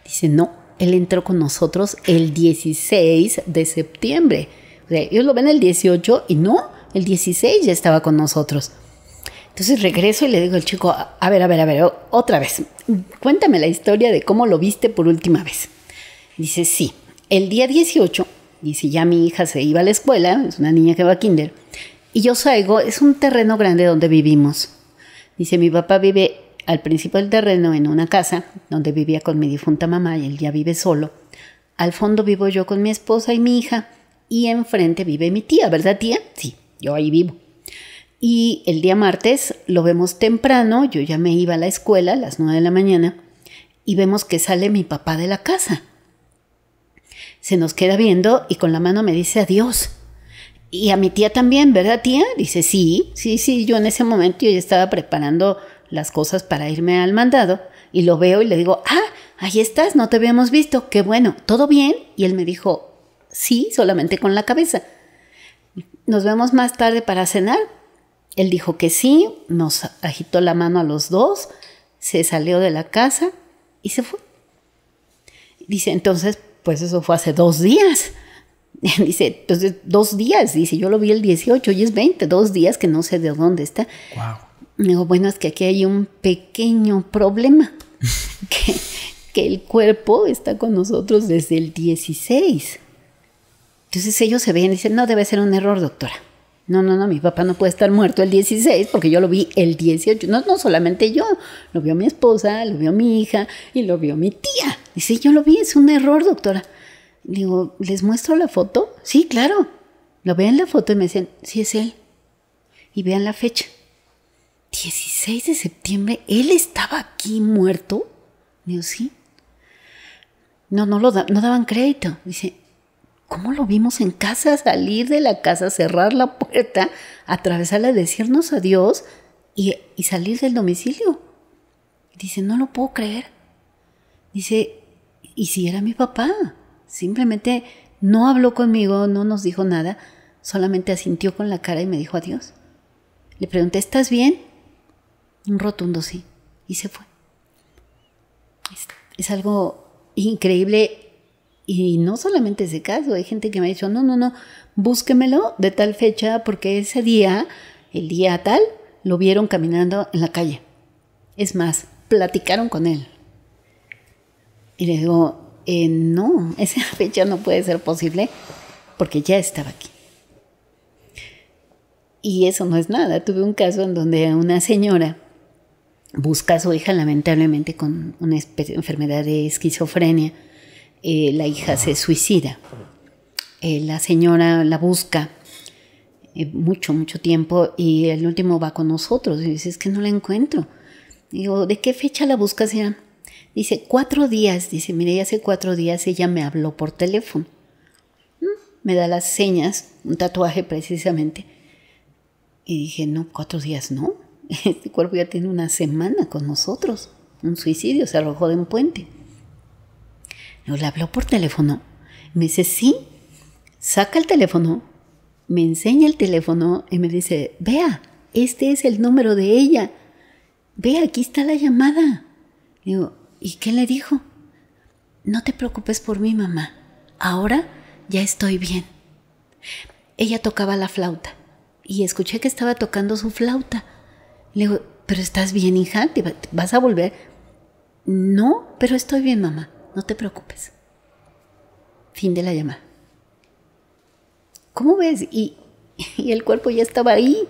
Dice, no, él entró con nosotros el 16 de septiembre. O sea, ellos lo ven el 18 y no, el 16 ya estaba con nosotros. Entonces regreso y le digo al chico, a ver, a ver, a ver, otra vez, cuéntame la historia de cómo lo viste por última vez. Dice, sí, el día 18, dice, ya mi hija se iba a la escuela, es una niña que va a kinder, y yo salgo, es un terreno grande donde vivimos. Dice, mi papá vive al principio del terreno en una casa donde vivía con mi difunta mamá y él ya vive solo. Al fondo vivo yo con mi esposa y mi hija y enfrente vive mi tía, ¿verdad tía? Sí, yo ahí vivo. Y el día martes lo vemos temprano, yo ya me iba a la escuela a las nueve de la mañana y vemos que sale mi papá de la casa. Se nos queda viendo y con la mano me dice adiós. Y a mi tía también, ¿verdad, tía? Dice, sí, sí, sí, yo en ese momento yo ya estaba preparando las cosas para irme al mandado y lo veo y le digo, ah, ahí estás, no te habíamos visto, qué bueno, ¿todo bien? Y él me dijo, sí, solamente con la cabeza. Nos vemos más tarde para cenar. Él dijo que sí, nos agitó la mano a los dos, se salió de la casa y se fue. Dice, entonces, pues eso fue hace dos días. Dice, entonces, dos días. Dice, yo lo vi el 18 y es 20, dos días que no sé de dónde está. Wow. Digo, bueno, es que aquí hay un pequeño problema. que, que el cuerpo está con nosotros desde el 16. Entonces ellos se ven y dicen, no, debe ser un error, doctora. No, no, no, mi papá no puede estar muerto el 16 porque yo lo vi el 18. No, no solamente yo, lo vio mi esposa, lo vio mi hija y lo vio mi tía. Dice, yo lo vi, es un error, doctora. Digo, ¿les muestro la foto? Sí, claro. Lo ven la foto y me dicen, sí es él. Y vean la fecha. 16 de septiembre, ¿él estaba aquí muerto? Digo, sí. No, no, lo no daban crédito. Dice, ¿cómo lo vimos en casa? Salir de la casa, cerrar la puerta, atravesarla, decirnos adiós y, y salir del domicilio. Dice, no lo puedo creer. Dice, ¿y si era mi papá? Simplemente no habló conmigo, no nos dijo nada, solamente asintió con la cara y me dijo adiós. Le pregunté, ¿estás bien? Un rotundo sí. Y se fue. Es, algo increíble y no solamente ese caso, hay gente que me ha dicho, no, no, no, búsquemelo de tal fecha porque ese día, el día tal, lo vieron caminando en la calle. Es más, platicaron con él. Y le digo, eh, no, esa fecha no puede ser posible porque ya estaba aquí. Y eso no es nada. Tuve un caso en donde una señora busca a su hija lamentablemente con una enfermedad de esquizofrenia. Eh, la hija se suicida. Eh, la señora la busca mucho, mucho tiempo y el último va con nosotros y dice, es que no la encuentro. Digo, ¿de qué fecha la buscas, señora? Dice, cuatro días, dice, mire, hace cuatro días ella me habló por teléfono. Me da las señas, un tatuaje precisamente. Y dije, no, cuatro días no. Este cuerpo ya tiene una semana con nosotros. Un suicidio, se arrojó de un puente. No, le habló por teléfono. Me dice, sí, saca el teléfono, me enseña el teléfono y me dice, vea, este es el número de ella. Vea, aquí está la llamada. Digo, ¿Y qué le dijo? No te preocupes por mi mamá. Ahora ya estoy bien. Ella tocaba la flauta y escuché que estaba tocando su flauta. Le digo, pero estás bien, hija, ¿Te vas a volver. No, pero estoy bien, mamá, no te preocupes. Fin de la llamada. ¿Cómo ves? Y, el cuerpo ya estaba ahí.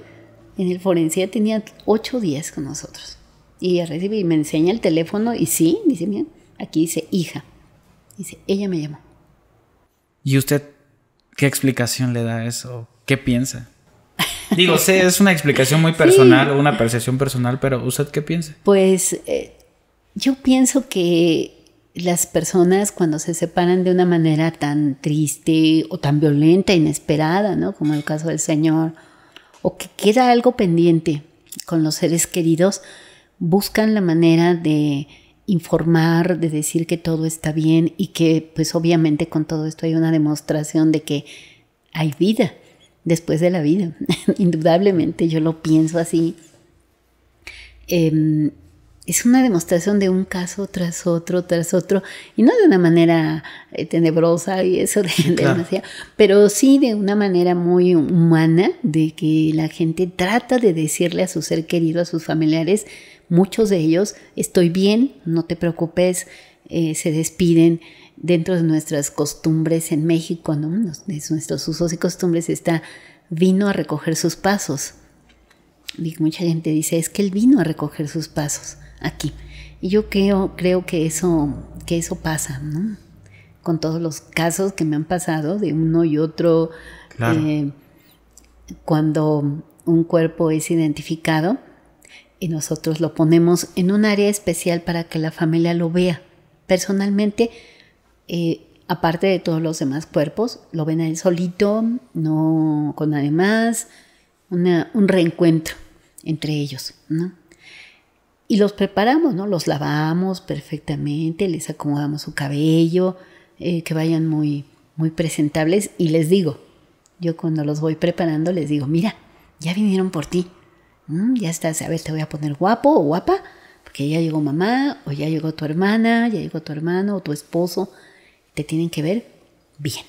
En el forense ya tenía ocho días con nosotros. Y recibe y me enseña el teléfono y sí, dice, mira, aquí dice hija. Dice, ella me llamó. ¿Y usted qué explicación le da a eso? ¿Qué piensa? Digo, sé, es una explicación muy personal o una percepción personal, pero ¿usted qué piensa? Pues eh, yo pienso que las personas cuando se separan de una manera tan triste o tan violenta, inesperada, ¿no? Como el caso del Señor, o que queda algo pendiente con los seres queridos, buscan la manera de informar, de decir que todo está bien y que pues obviamente con todo esto hay una demostración de que hay vida después de la vida. Indudablemente yo lo pienso así. Em, es una demostración de un caso tras otro, tras otro, y no de una manera eh, tenebrosa y eso de, demasiado, pero sí de una manera muy humana, de que la gente trata de decirle a su ser querido, a sus familiares, muchos de ellos, estoy bien, no te preocupes, eh, se despiden. Dentro de nuestras costumbres en México, ¿no? de nuestros usos y costumbres está vino a recoger sus pasos. Y mucha gente dice, es que él vino a recoger sus pasos aquí. Y yo creo, creo que, eso, que eso pasa, ¿no? Con todos los casos que me han pasado de uno y otro, eh, cuando un cuerpo es identificado y nosotros lo ponemos en un área especial para que la familia lo vea. Personalmente, eh, aparte de todos los demás cuerpos, lo ven a él solito, no con nadie más, un reencuentro entre ellos, ¿no? Y los preparamos, ¿no? Los lavamos perfectamente, les acomodamos su cabello, eh, que vayan muy, muy presentables. Y les digo, yo cuando los voy preparando les digo, mira, ya vinieron por ti. Mm, ya estás, a ver, te voy a poner guapo o guapa, porque ya llegó mamá, o ya llegó tu hermana, ya llegó tu hermano o tu esposo. Te tienen que ver bien.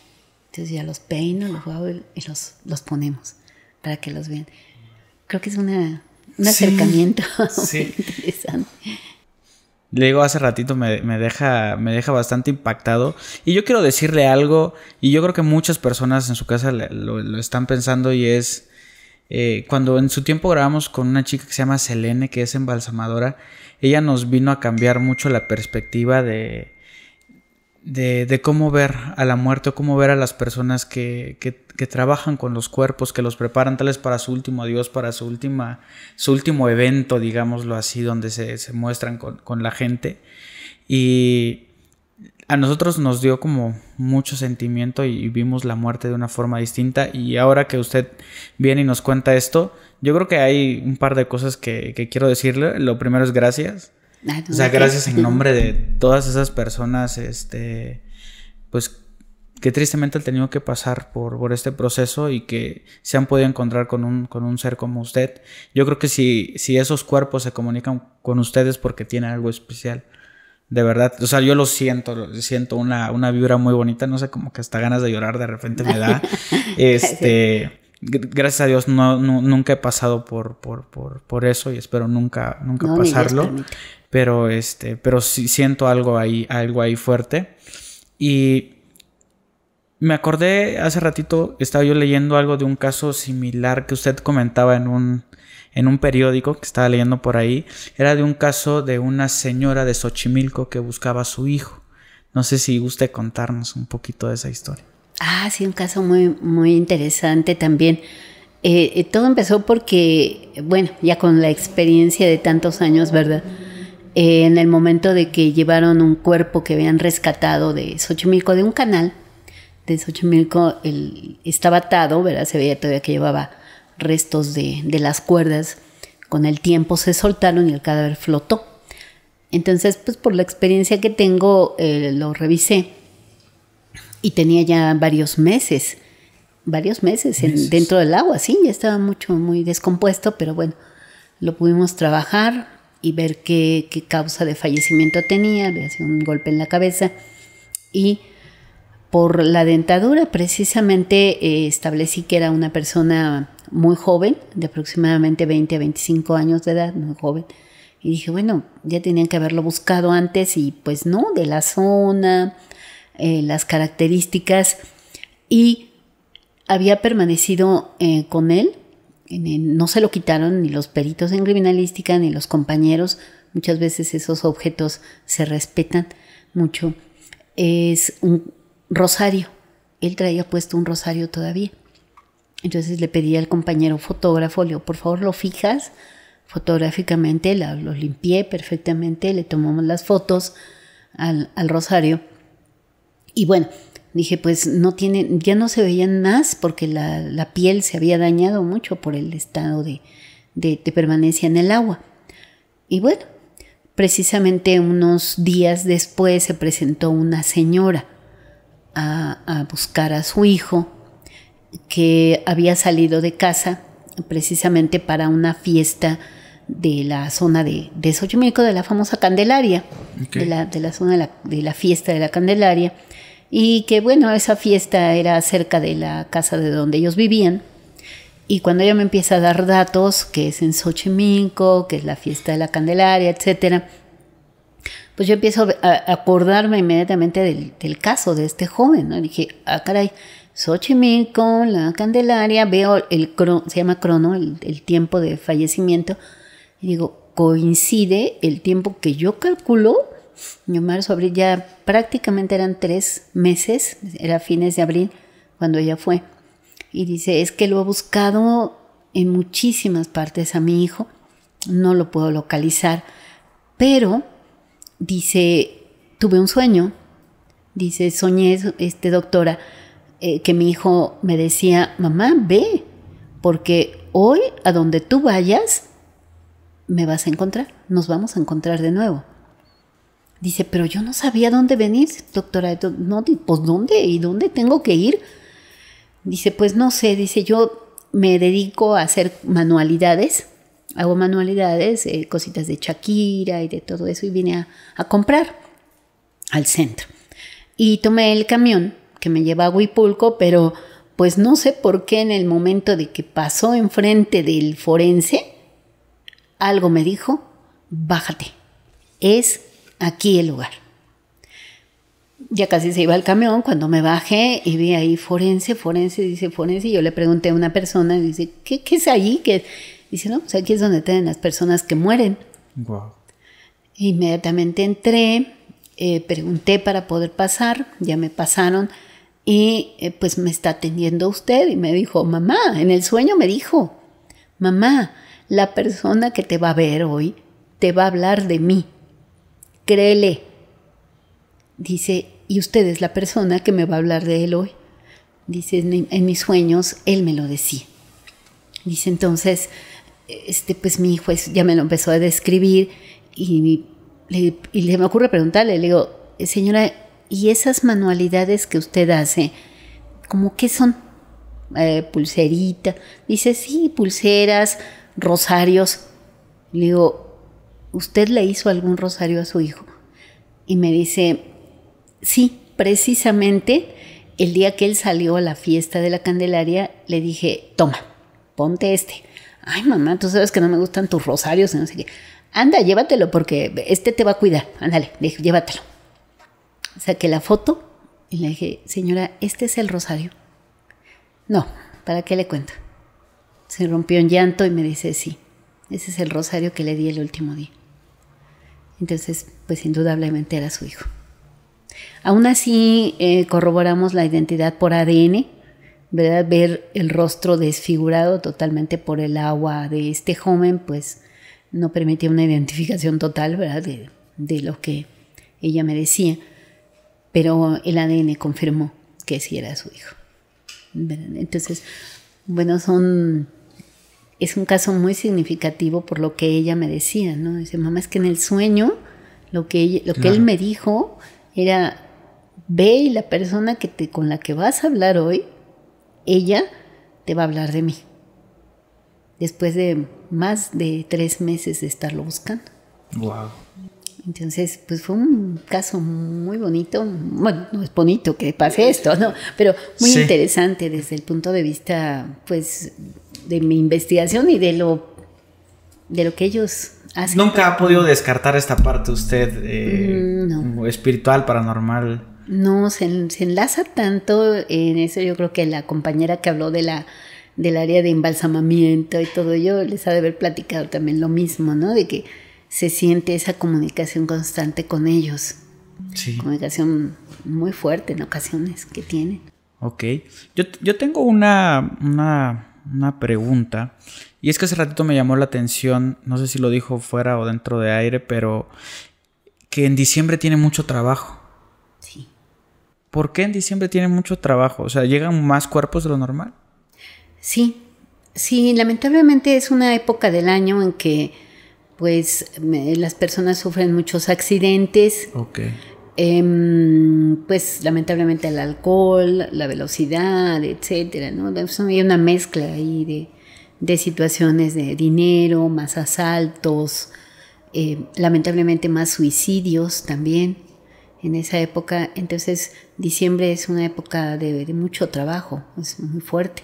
Entonces ya los peino, los hago y los, los ponemos para que los vean. Creo que es una un acercamiento sí. interesante. Le digo, hace ratito me, deja, me deja bastante impactado. Y yo quiero decirle algo, y yo creo que muchas personas en su casa lo, están pensando, y es eh, cuando en su tiempo grabamos con una chica que se llama Selene, que es embalsamadora, ella nos vino a cambiar mucho la perspectiva de, de, cómo ver a la muerte cómo ver a las personas que, trabajan con los cuerpos, que los preparan tal vez para su último adiós, para su, última, su último evento, digámoslo así, donde se, muestran con, la gente. Y a nosotros nos dio como mucho sentimiento y vimos la muerte de una forma distinta. Y ahora que usted viene y nos cuenta esto, yo creo que hay un par de cosas que, que quiero decirle. Lo primero es gracias o sea, gracias en nombre de todas esas personas, este, pues que tristemente han tenido que pasar por, por, este proceso y que se han podido encontrar con un, con un ser como usted. Yo creo que si, si esos cuerpos se comunican con ustedes porque tienen algo especial. De verdad, o sea, yo lo siento, siento una, una vibra muy bonita, no sé, como que hasta ganas de llorar de repente me da. este, gracias a Dios no, nunca he pasado por, por, por, por, eso y espero nunca, nunca pasarlo pero este, pero sí siento algo ahí, algo ahí fuerte. Y me acordé hace ratito, estaba yo leyendo algo de un caso similar que usted comentaba en un, en un periódico que estaba leyendo por ahí. Era de un caso de una señora de Xochimilco que buscaba a su hijo. No sé si guste contarnos un poquito de esa historia. Ah, sí, un caso muy, muy interesante también. Eh, eh, todo empezó porque, bueno, ya con la experiencia de tantos años, ¿verdad? Eh, en el momento de que llevaron un cuerpo que habían rescatado de Xochimilco, de un canal de Xochimilco, el, estaba atado, ¿verdad? Se veía todavía que llevaba restos de, las cuerdas. Con el tiempo se soltaron y el cadáver flotó. Entonces, pues por la experiencia que tengo, eh, lo revisé y tenía ya varios meses, varios meses, dentro del agua, sí, ya estaba mucho, muy descompuesto, pero bueno, lo pudimos trabajar, y ver qué, qué causa de fallecimiento tenía, había sido un golpe en la cabeza y por la dentadura, precisamente eh, establecí que era una persona muy joven, de aproximadamente 20 a 25 años de edad, muy joven. Y dije, bueno, ya tenían que haberlo buscado antes y pues no, de la zona, eh, las características. Y había permanecido eh, con él, no se lo quitaron ni los peritos en criminalística ni los compañeros, muchas veces esos objetos se respetan mucho. Es un rosario, él traía puesto un rosario todavía. Entonces le pedí al compañero fotógrafo, le digo, por favor lo fijas fotográficamente, lo limpié perfectamente, le tomamos las fotos al, rosario. Y bueno, dije, pues no tiene, ya no se veían más porque la, piel se había dañado mucho por el estado de, de, permanencia en el agua. Y bueno, precisamente unos días después se presentó una señora a, a buscar a su hijo que había salido de casa precisamente para una fiesta de la zona de, de Xochimilco, de la famosa Candelaria, de, la, de, la, zona de la, de la, fiesta de la Candelaria, y que bueno, esa fiesta era cerca de la casa de donde ellos vivían, y cuando ella me empieza a dar datos, que es en Xochimilco, que es la fiesta de la Candelaria, etcétera, pues yo empiezo a acordarme inmediatamente del, del caso de este joven, ¿no? dije, ah, caray, Xochimilco, la Candelaria, veo el se llama crono, el, tiempo de fallecimiento, y digo, coincide el tiempo que yo calculo, en marzo, abril, ya prácticamente eran tres meses, era fines de abril cuando ella fue. Y dice, es que lo he buscado en muchísimas partes a mi hijo, no lo puedo localizar, pero dice, tuve un sueño, dice, soñé, este doctora, eh, que mi hijo me decía, mamá, ve, porque hoy a donde tú vayas, me vas a encontrar, nos vamos a encontrar de nuevo. Dice, pero yo no sabía dónde venir, doctora. No, pues dónde y dónde tengo que ir. Dice, pues no sé, dice, yo me dedico a hacer manualidades, hago manualidades, eh, cositas de Shakira y de todo eso, y vine a, a comprar al centro. Y tomé el camión que me lleva a Huipulco, pero pues no sé por qué en el momento de que pasó enfrente del forense, algo me dijo, bájate, es aquí el lugar. Ya casi se iba el camión cuando me bajé y vi ahí forense, forense, dice forense, y yo le pregunté a una persona, dice, ¿qué, qué es allí? Que dice, no, pues aquí es donde tienen las personas que mueren. Inmediatamente entré, eh, pregunté para poder pasar, ya me pasaron, y eh, pues me está atendiendo usted y me dijo, mamá, en el sueño me dijo, mamá, la persona que te va a ver hoy te va a hablar de mí. Créele. Dice, y usted es la persona que me va a hablar de él hoy. Dice, en, mis sueños él me lo decía. Dice, entonces, este, pues mi hijo ya me lo empezó a describir y, y le me ocurre preguntarle, le digo, señora, y esas manualidades que usted hace, ¿cómo qué son? Eh, pulserita. Dice, sí, pulseras, rosarios. Le digo, ¿usted le hizo algún rosario a su hijo? Y me dice, sí, precisamente el día que él salió a la fiesta de la Candelaria, le dije, toma, ponte este. Ay, mamá, tú sabes que no me gustan tus rosarios, no sé qué. Anda, llévatelo porque este te va a cuidar. Ándale, llévatelo saqué la foto y le dije, señora, ¿este es el rosario? No, ¿para qué le cuento? Se rompió en llanto y me dice, sí, ese es el rosario que le di el último día. Entonces, pues indudablemente era su hijo. Aún así, eh, corroboramos la identidad por ADN, ¿verdad? Ver el rostro desfigurado totalmente por el agua de este joven, pues no permitía una identificación total, ¿verdad? De, de lo que ella me decía pero el ADN confirmó que sí era su hijo. Entonces, bueno, son es un caso muy significativo por lo que ella me decía, ¿no? Dice, mamá, es que en el sueño lo que, lo que él me dijo era, ve y la persona que te, con la que vas a hablar hoy, ella te va a hablar de mí. Después de más de tres meses de estarlo buscando. Wow. Entonces, pues fue un caso muy bonito. Bueno, no es bonito que pase esto, ¿no? Pero muy interesante desde el punto de vista, pues, de mi investigación y de lo, de lo que ellos hacen. ¿Nunca ha podido descartar esta parte usted eh, mm, espiritual, paranormal? No, se, se, enlaza tanto en eso. Yo creo que la compañera que habló de la del área de embalsamamiento y todo ello les ha de haber platicado también lo mismo, ¿no? De que se siente esa comunicación constante con ellos. Sí. Comunicación muy fuerte en ocasiones que tienen. Ok. Yo, yo tengo una, una, una, pregunta. Y es que hace ratito me llamó la atención, no sé si lo dijo fuera o dentro de aire, pero que en diciembre tiene mucho trabajo. Sí. ¿Por qué en diciembre tiene mucho trabajo? O sea, ¿llegan más cuerpos de lo normal? Sí. Sí, lamentablemente es una época del año en que pues las personas sufren muchos accidentes. Em, pues lamentablemente el alcohol, la velocidad, etcétera, ¿no? Hay una mezcla ahí de, situaciones de dinero, más asaltos, eh, lamentablemente más suicidios también en esa época. Entonces, diciembre es una época de, de mucho trabajo, es muy fuerte.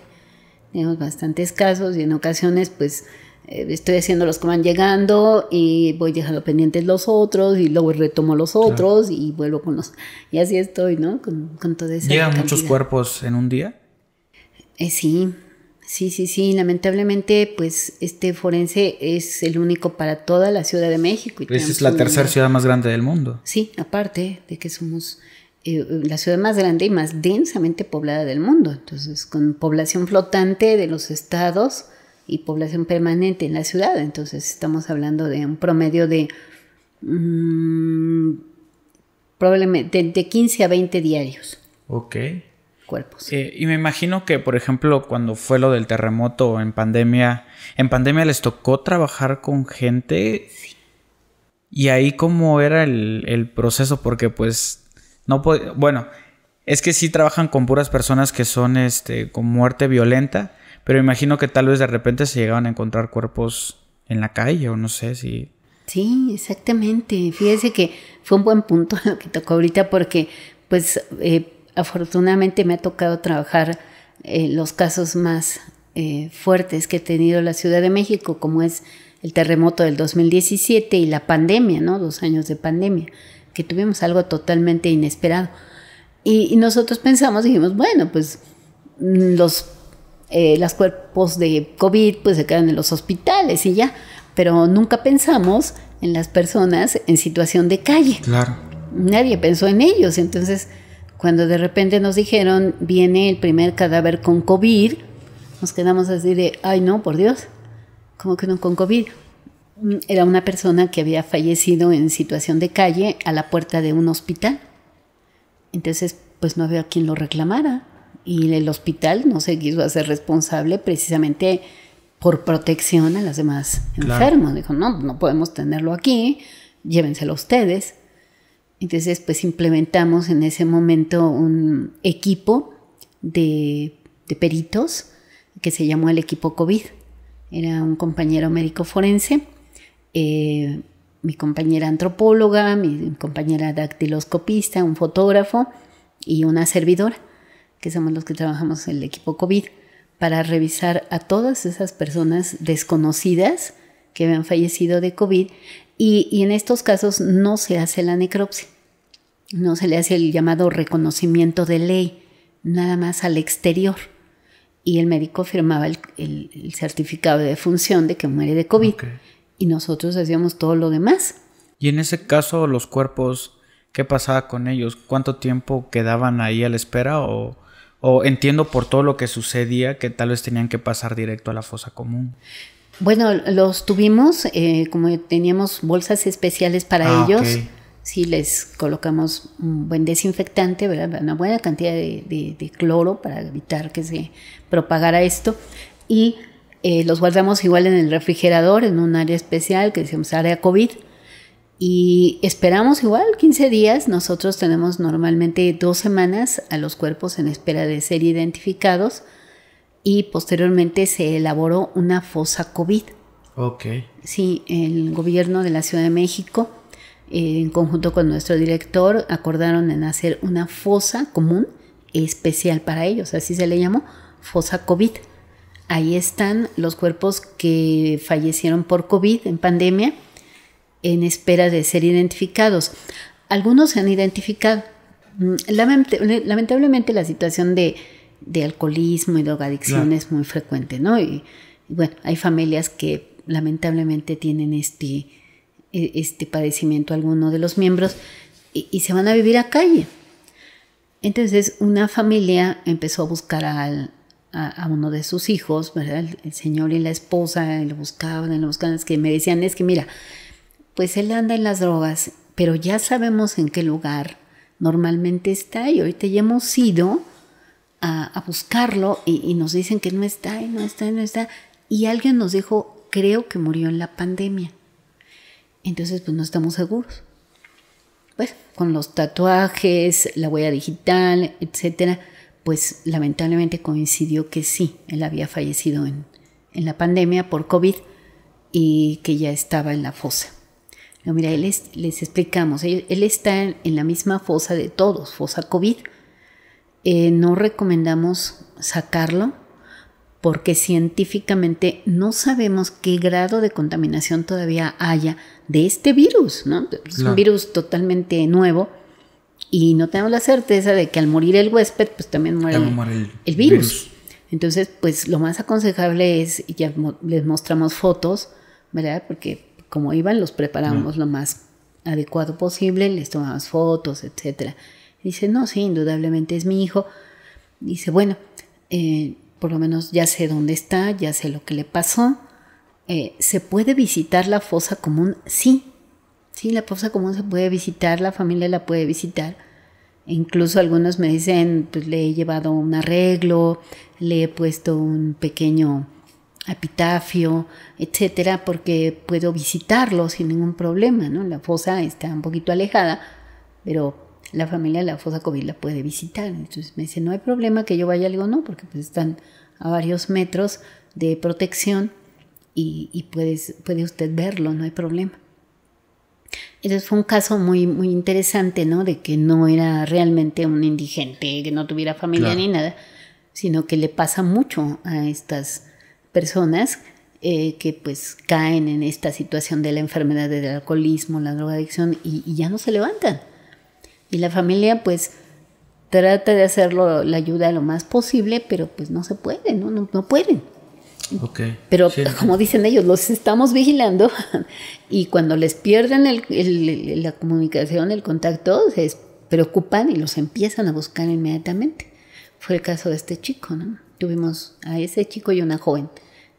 Tenemos bastantes casos y en ocasiones, pues, estoy haciendo los que van llegando y voy dejando pendientes los otros y luego retomo los otros y vuelvo con los... Y así estoy, ¿no? Con, con toda esa... ¿Llegan muchos cuerpos en un día? Eh, sí, sí, sí, sí. Lamentablemente, pues este forense es el único para toda la Ciudad de México. Y es la tercera ciudad más grande del mundo. Sí, aparte de que somos eh, la ciudad más grande y más densamente poblada del mundo. Entonces, con población flotante de los estados y población permanente en la ciudad. Entonces estamos hablando de un promedio de mm, probablemente de, 15 a 20 diarios. Ok. Cuerpos. Eh, y me imagino que, por ejemplo, cuando fue lo del terremoto en pandemia, en pandemia les tocó trabajar con gente. Sí. Y ahí cómo era el, el proceso, porque pues no puede, bueno, es que sí trabajan con puras personas que son este, con muerte violenta pero imagino que tal vez de repente se llegaban a encontrar cuerpos en la calle o no sé si... Sí, exactamente. Fíjese que fue un buen punto lo que tocó ahorita porque pues eh, afortunadamente me ha tocado trabajar eh, los casos más eh, fuertes que ha tenido la Ciudad de México, como es el terremoto del 2017 y la pandemia, ¿no? Dos años de pandemia, que tuvimos algo totalmente inesperado. Y, y nosotros pensamos, dijimos, bueno, pues mm, los eh, los cuerpos de COVID pues se quedan en los hospitales y ya, pero nunca pensamos en las personas en situación de calle. Claro. Nadie pensó en ellos, entonces cuando de repente nos dijeron viene el primer cadáver con COVID, nos quedamos así de, ay no, por Dios, ¿cómo que no con COVID? Era una persona que había fallecido en situación de calle a la puerta de un hospital. Entonces, pues no había quien lo reclamara y el hospital no se quiso hacer responsable precisamente por protección a los demás enfermos. Dijo, no, no podemos tenerlo aquí, llévenselo ustedes. Entonces, pues implementamos en ese momento un equipo de, peritos que se llamó el equipo COVID. Era un compañero médico forense, eh, mi compañera antropóloga, mi compañera dactiloscopista, un fotógrafo y una servidora que somos los que trabajamos en el equipo COVID, para revisar a todas esas personas desconocidas que habían fallecido de COVID y, en estos casos no se hace la necropsia, no se le hace el llamado reconocimiento de ley, nada más al exterior. Y el médico firmaba el, certificado de defunción de que muere de COVID y nosotros hacíamos todo lo demás. Y en ese caso los cuerpos, ¿qué pasaba con ellos? ¿Cuánto tiempo quedaban ahí a la espera o o entiendo por todo lo que sucedía que tal vez tenían que pasar directo a la fosa común. Bueno, los tuvimos, eh, como teníamos bolsas especiales para ah, ellos, sí les colocamos un buen desinfectante, ¿verdad? una buena cantidad de, cloro para evitar que se propagara esto. Y eh, los guardamos igual en el refrigerador, en un área especial que decimos área COVID y esperamos igual 15 días. Nosotros tenemos normalmente dos semanas a los cuerpos en espera de ser identificados y posteriormente se elaboró una fosa COVID. Ok. Sí, el gobierno de la Ciudad de México eh, en conjunto con nuestro director, acordaron en hacer una fosa común especial para ellos, así se le llamó, fosa COVID. Ahí están los cuerpos que fallecieron por COVID en pandemia en espera de ser identificados. Algunos se han identificado. Mm, lamentablemente la situación de, alcoholismo y drogadicción es muy frecuente, ¿no? Y, bueno, hay familias que lamentablemente tienen este, e, este padecimiento alguno de los miembros y, se van a vivir a calle. Entonces una familia empezó a buscar a, uno de sus hijos, ¿verdad? El, señor y la esposa, lo buscaban, lo buscaban, es que me decían, es que mira, pues él anda en las drogas, pero ya sabemos en qué lugar normalmente está y ahorita ya hemos ido a, buscarlo y, nos dicen que no está y no está y no está. Y alguien nos dijo, creo que murió en la pandemia. Entonces, pues no estamos seguros. Pues con los tatuajes, la huella digital, etcétera, pues lamentablemente coincidió que sí, él había fallecido en, en la pandemia por COVID y que ya estaba en la fosa. No, mira, él les explicamos, él, está en, la misma fosa de todos, fosa COVID. Eh, no recomendamos sacarlo porque científicamente no sabemos qué grado de contaminación todavía haya de este virus, ¿no? Es un virus totalmente nuevo y no tenemos la certeza de que al morir el huésped, pues también muere, el, virus. Entonces, pues lo más aconsejable es, ya les mostramos fotos, ¿verdad? Porque como iban, los preparamos lo más adecuado posible, les tomamos fotos, etc. Dice, no, sí, indudablemente es mi hijo. Dice, bueno, eh, por lo menos ya sé dónde está, ya sé lo que le pasó. Eh, ¿Se puede visitar la fosa común? Sí, sí, la fosa común se puede visitar, la familia la puede visitar. incluso algunos me dicen, pues le he llevado un arreglo, le he puesto un pequeño epitafio, etcétera, porque puedo visitarlo sin ningún problema, ¿no? La fosa está un poquito alejada, pero la familia de la fosa COVID la puede visitar. Entonces me dice, no hay problema que yo vaya algo, no, porque pues están a varios metros de protección y, puedes, puede usted verlo, no hay problema. Entonces fue un caso muy, muy interesante, ¿no? De que no era realmente un indigente, que no tuviera familia ni nada, sino que le pasa mucho a estas personas eh, que pues caen en esta situación de la enfermedad del alcoholismo, la drogadicción y, ya no se levantan. Y la familia pues trata de hacerlo la ayuda lo más posible, pero pues no se puede, no, no, pueden. Okay. Pero como dicen ellos, los estamos vigilando y cuando les pierden el, la comunicación, el contacto, se preocupan y los empiezan a buscar inmediatamente. Fue el caso de este chico, ¿no? Tuvimos a ese chico y una joven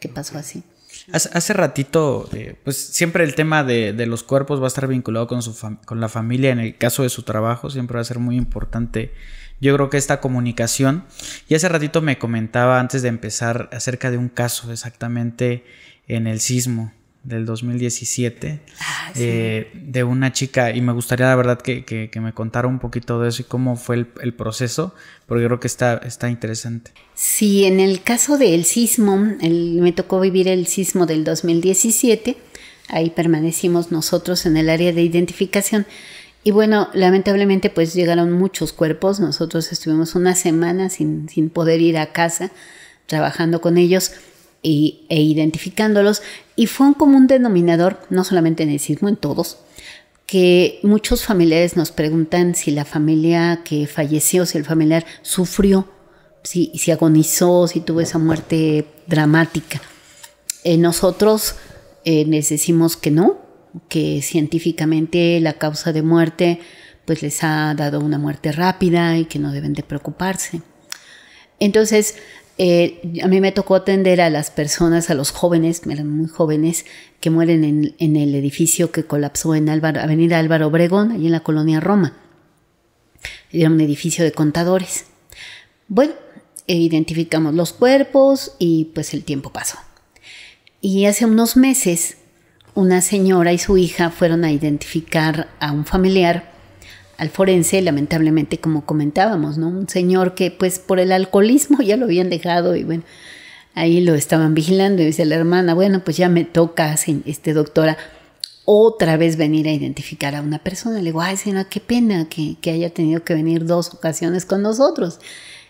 que pasó así. Hace, ratito, eh, pues siempre el tema de, los cuerpos va a estar vinculado con, su con la familia. En el caso de su trabajo, siempre va a ser muy importante. Yo creo que esta comunicación. Y hace ratito me comentaba antes de empezar acerca de un caso exactamente en el sismo del 2017 ah, eh, de una chica y me gustaría la verdad que, me contara un poquito de eso y cómo fue el, proceso porque creo que está, está interesante. Sí, en el caso del sismo, me tocó vivir el sismo del 2017, ahí permanecimos nosotros en el área de identificación. Y bueno, lamentablemente pues llegaron muchos cuerpos, nosotros estuvimos una semana sin, sin poder ir a casa trabajando con ellos e, identificándolos. Y fue un común denominador, no solamente en el sismo, en todos, que muchos familiares nos preguntan si la familia que falleció, si el familiar sufrió, si, si agonizó, si tuvo esa muerte dramática. Eh, nosotros eh, les decimos que no, que científicamente la causa de muerte pues les ha dado una muerte rápida y que no deben de preocuparse. Entonces, eh, a mí me tocó atender a las personas, a los jóvenes, eran muy jóvenes, que mueren en, el edificio que colapsó en Avenida Álvaro Obregón, allí en la colonia Roma. Era un edificio de contadores. Bueno, e identificamos los cuerpos y pues el tiempo pasó. Y hace unos meses, una señora y su hija fueron a identificar a un familiar al forense, lamentablemente, como comentábamos, ¿no? Un señor que, pues, por el alcoholismo ya lo habían dejado y bueno, ahí lo estaban vigilando y dice la hermana, bueno, pues ya me toca, este doctora, otra vez venir a identificar a una persona. Le digo, ay, señora, qué pena que, que haya tenido que venir dos ocasiones con nosotros.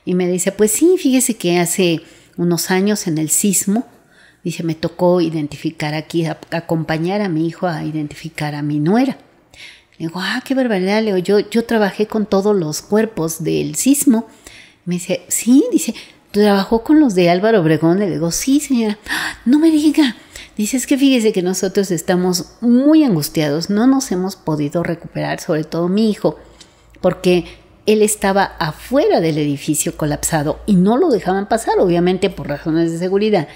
Y me dice, pues sí, fíjese que hace unos años en el sismo, dice, me tocó identificar aquí, acompañar a mi hijo a identificar a mi nuera. Le digo, ah, qué barbaridad, le digo, yo, yo trabajé con todos los cuerpos del sismo. Me dice, sí, dice, ¿trabajó con los de Álvaro Obregón? Le digo, sí, señora, no me diga. Dice, es que fíjese que nosotros estamos muy angustiados, no nos hemos podido recuperar, sobre todo mi hijo, porque él estaba afuera del edificio colapsado y no lo dejaban pasar, obviamente por razones de seguridad.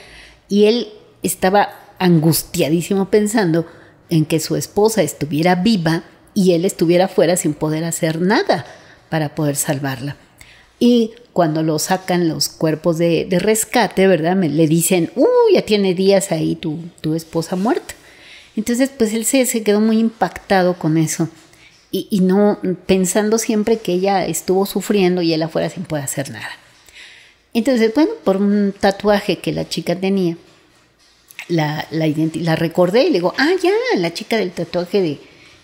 Y él estaba angustiadísimo pensando en que su esposa estuviera viva y él estuviera afuera sin poder hacer nada para poder salvarla. Y cuando lo sacan los cuerpos de, rescate, ¿verdad? Me, le dicen, uy, ya tiene días ahí tu, tu esposa muerta. Entonces, pues él se, se quedó muy impactado con eso y, no pensando siempre que ella estuvo sufriendo y él afuera sin poder hacer nada. Entonces, bueno, por un tatuaje que la chica tenía, la, la, la recordé y le digo, ah, ya, la chica del tatuaje de,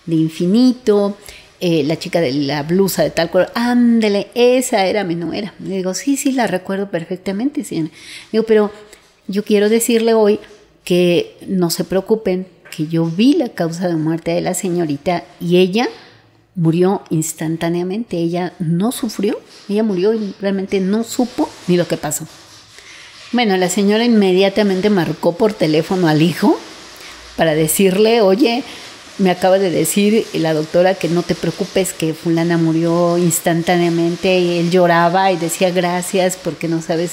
de infinito, eh, la chica de la blusa de tal color, ándele, esa era mi nuera. Le digo, sí, sí, la recuerdo perfectamente. Digo, pero yo quiero decirle hoy que no se preocupen, que yo vi la causa de muerte de la señorita y ella murió instantáneamente. Ella no sufrió, ella murió y realmente no supo ni lo que pasó. Bueno, la señora inmediatamente marcó por teléfono al hijo para decirle, oye, me acaba de decir la doctora que no te preocupes, que fulana murió instantáneamente y él lloraba y decía gracias porque no sabes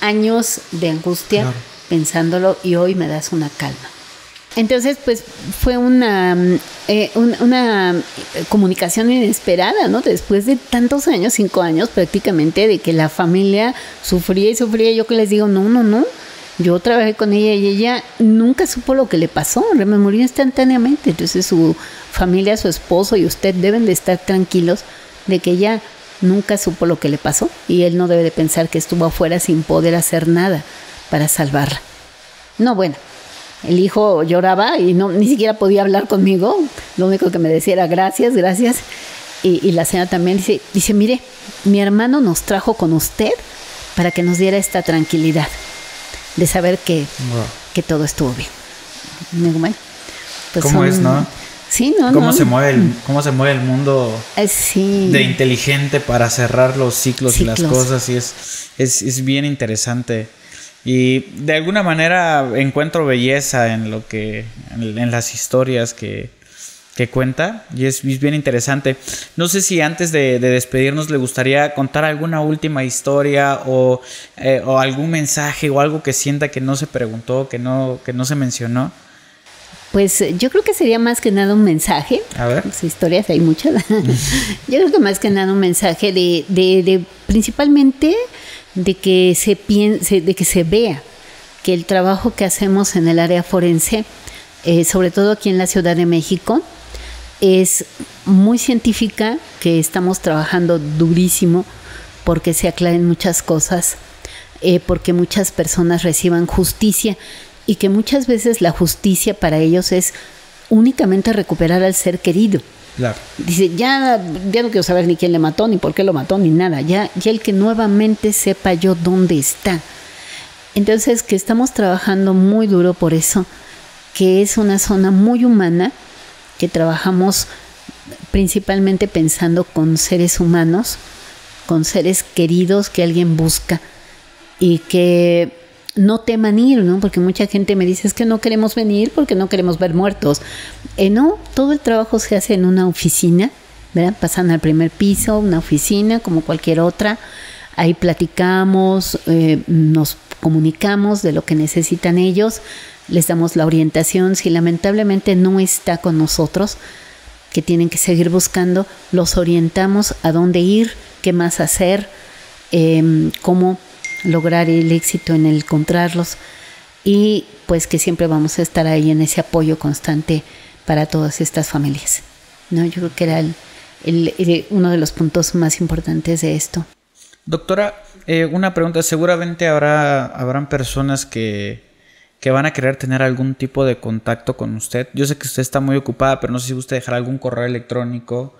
años de angustia pensándolo y hoy me das una calma. Entonces, pues fue una, eh, una, comunicación inesperada, ¿no? Después de tantos años, cinco años prácticamente, de que la familia sufría y sufría, yo que les digo, no, no, no. Yo trabajé con ella y ella nunca supo lo que le pasó, murió instantáneamente. Entonces su familia, su esposo y usted deben de estar tranquilos de que ella nunca supo lo que le pasó y él no debe de pensar que estuvo afuera sin poder hacer nada para salvarla. No, bueno, el hijo lloraba y no, ni siquiera podía hablar conmigo. Lo único que me decía era gracias, gracias. Y, la señora también dice, dice, mire, mi hermano nos trajo con usted para que nos diera esta tranquilidad de saber que, que todo estuvo bien. Pues ¿Cómo es, no? Sí, no, ¿Cómo, Se mueve el, ¿Cómo se mueve el mundo eh, sí. de inteligente para cerrar los ciclos, y las cosas? Y es, es, es bien interesante. Y de alguna manera encuentro belleza en lo que. en, las historias que, que cuenta. Y es, bien interesante. No sé si antes de, despedirnos le gustaría contar alguna última historia o, eh, o, algún mensaje o algo que sienta que no se preguntó, que no, que no se mencionó. Pues yo creo que sería más que nada un mensaje. A ver. Pues, historias hay muchas. yo creo que más que nada un mensaje de, de, de principalmente de que se piense, de que se vea que el trabajo que hacemos en el área forense, eh, sobre todo aquí en la Ciudad de México, es muy científica, que estamos trabajando durísimo porque se aclaren muchas cosas, eh, porque muchas personas reciban justicia y que muchas veces la justicia para ellos es únicamente recuperar al ser querido. Dice, ya, ya no quiero saber ni quién le mató, ni por qué lo mató, ni nada. Ya, ya el que nuevamente sepa yo dónde está. Entonces, que estamos trabajando muy duro por eso, que es una zona muy humana, que trabajamos principalmente pensando con seres humanos, con seres queridos que alguien busca y que no teman ir, ¿no? Porque mucha gente me dice es que no queremos venir porque no queremos ver muertos. Eh, no, todo el trabajo se hace en una oficina, ¿verdad? Pasan al primer piso, una oficina como cualquier otra. Ahí platicamos, eh, nos comunicamos de lo que necesitan ellos, les damos la orientación. Si lamentablemente no está con nosotros, que tienen que seguir buscando, los orientamos a dónde ir, qué más hacer, eh, cómo lograr el éxito en el encontrarlos y pues que siempre vamos a estar ahí en ese apoyo constante para todas estas familias. ¿no? Yo creo que era uno de los puntos más importantes de esto. Doctora, eh, una pregunta. Seguramente habrá, habrán personas que, que van a querer tener algún tipo de contacto con usted. Yo sé que usted está muy ocupada, pero no sé si gusta dejar algún correo electrónico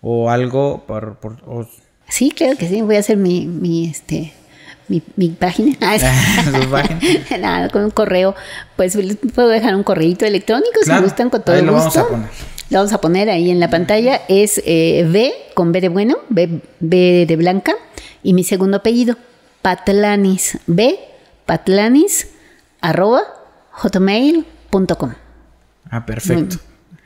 o algo por, por Sí, claro que sí. Voy a hacer mi, mi este, mi, mi página. Ah, Nada, con un correo. Pues puedo dejar un correito electrónico si gustan con todo ahí lo Vamos a poner. Lo vamos a poner ahí en la pantalla. Es eh, B con B de bueno, B, B de blanca. Y mi segundo apellido, Patlanis. B, Patlanis, arroba, hotmail.com. Ah, perfecto.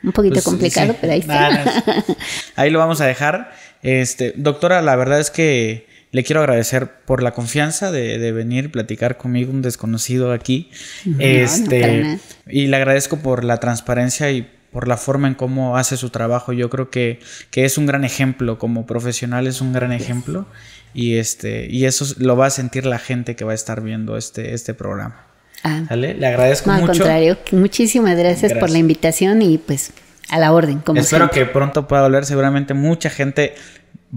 un poquito pues, complicado, pero ahí está. ahí lo vamos a dejar. Este, doctora, la verdad es que le quiero agradecer por la confianza de, de venir platicar conmigo, un desconocido aquí. este, y le agradezco por la transparencia y por la forma en cómo hace su trabajo. Yo creo que, que es un gran ejemplo, como profesional es un gran ejemplo. Y este, y eso lo va a sentir la gente que va a estar viendo este, este programa. Ah, Le agradezco mucho. Al contrario, muchísimas gracias, por la invitación y pues a la orden. Como Espero que pronto pueda volver. Seguramente mucha gente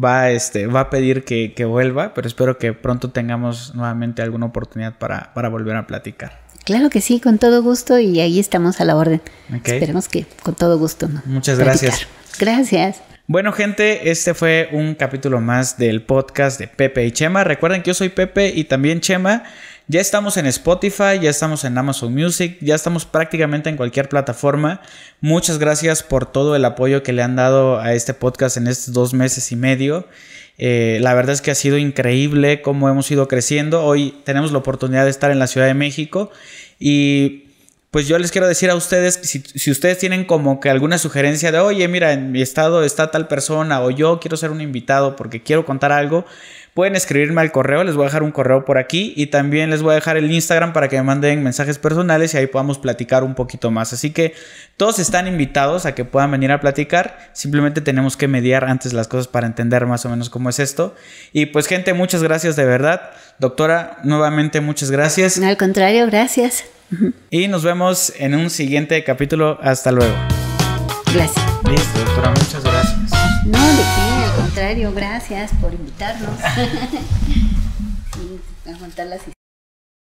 va, este, va a pedir que, vuelva, pero espero que pronto tengamos nuevamente alguna oportunidad para, para volver a platicar. Claro que sí, con todo gusto y ahí estamos a la orden. Esperemos que con todo gusto. ¿no? Muchas gracias. Gracias. Bueno, gente, este fue un capítulo más del podcast de Pepe y Chema. Recuerden que yo soy Pepe y también Chema. Ya estamos en Spotify, ya estamos en Amazon Music, ya estamos prácticamente en cualquier plataforma. Muchas gracias por todo el apoyo que le han dado a este podcast en estos dos meses y medio. Eh, la verdad es que ha sido increíble cómo hemos ido creciendo. Hoy tenemos la oportunidad de estar en la Ciudad de México y pues yo les quiero decir a ustedes, si, si, ustedes tienen como que alguna sugerencia de, oye, mira, en mi estado está tal persona o yo quiero ser un invitado porque quiero contar algo, Pueden escribirme al correo, les voy a dejar un correo por aquí y también les voy a dejar el Instagram para que me manden mensajes personales y ahí podamos platicar un poquito más. Así que todos están invitados a que puedan venir a platicar. Simplemente tenemos que mediar antes las cosas para entender más o menos cómo es esto. Y pues gente, muchas gracias de verdad. Doctora, nuevamente muchas gracias. Al contrario, gracias. Y nos vemos en un siguiente capítulo. Hasta luego. Gracias. Listo, doctora, muchas gracias. No, de qué, contrario, gracias por invitarnos.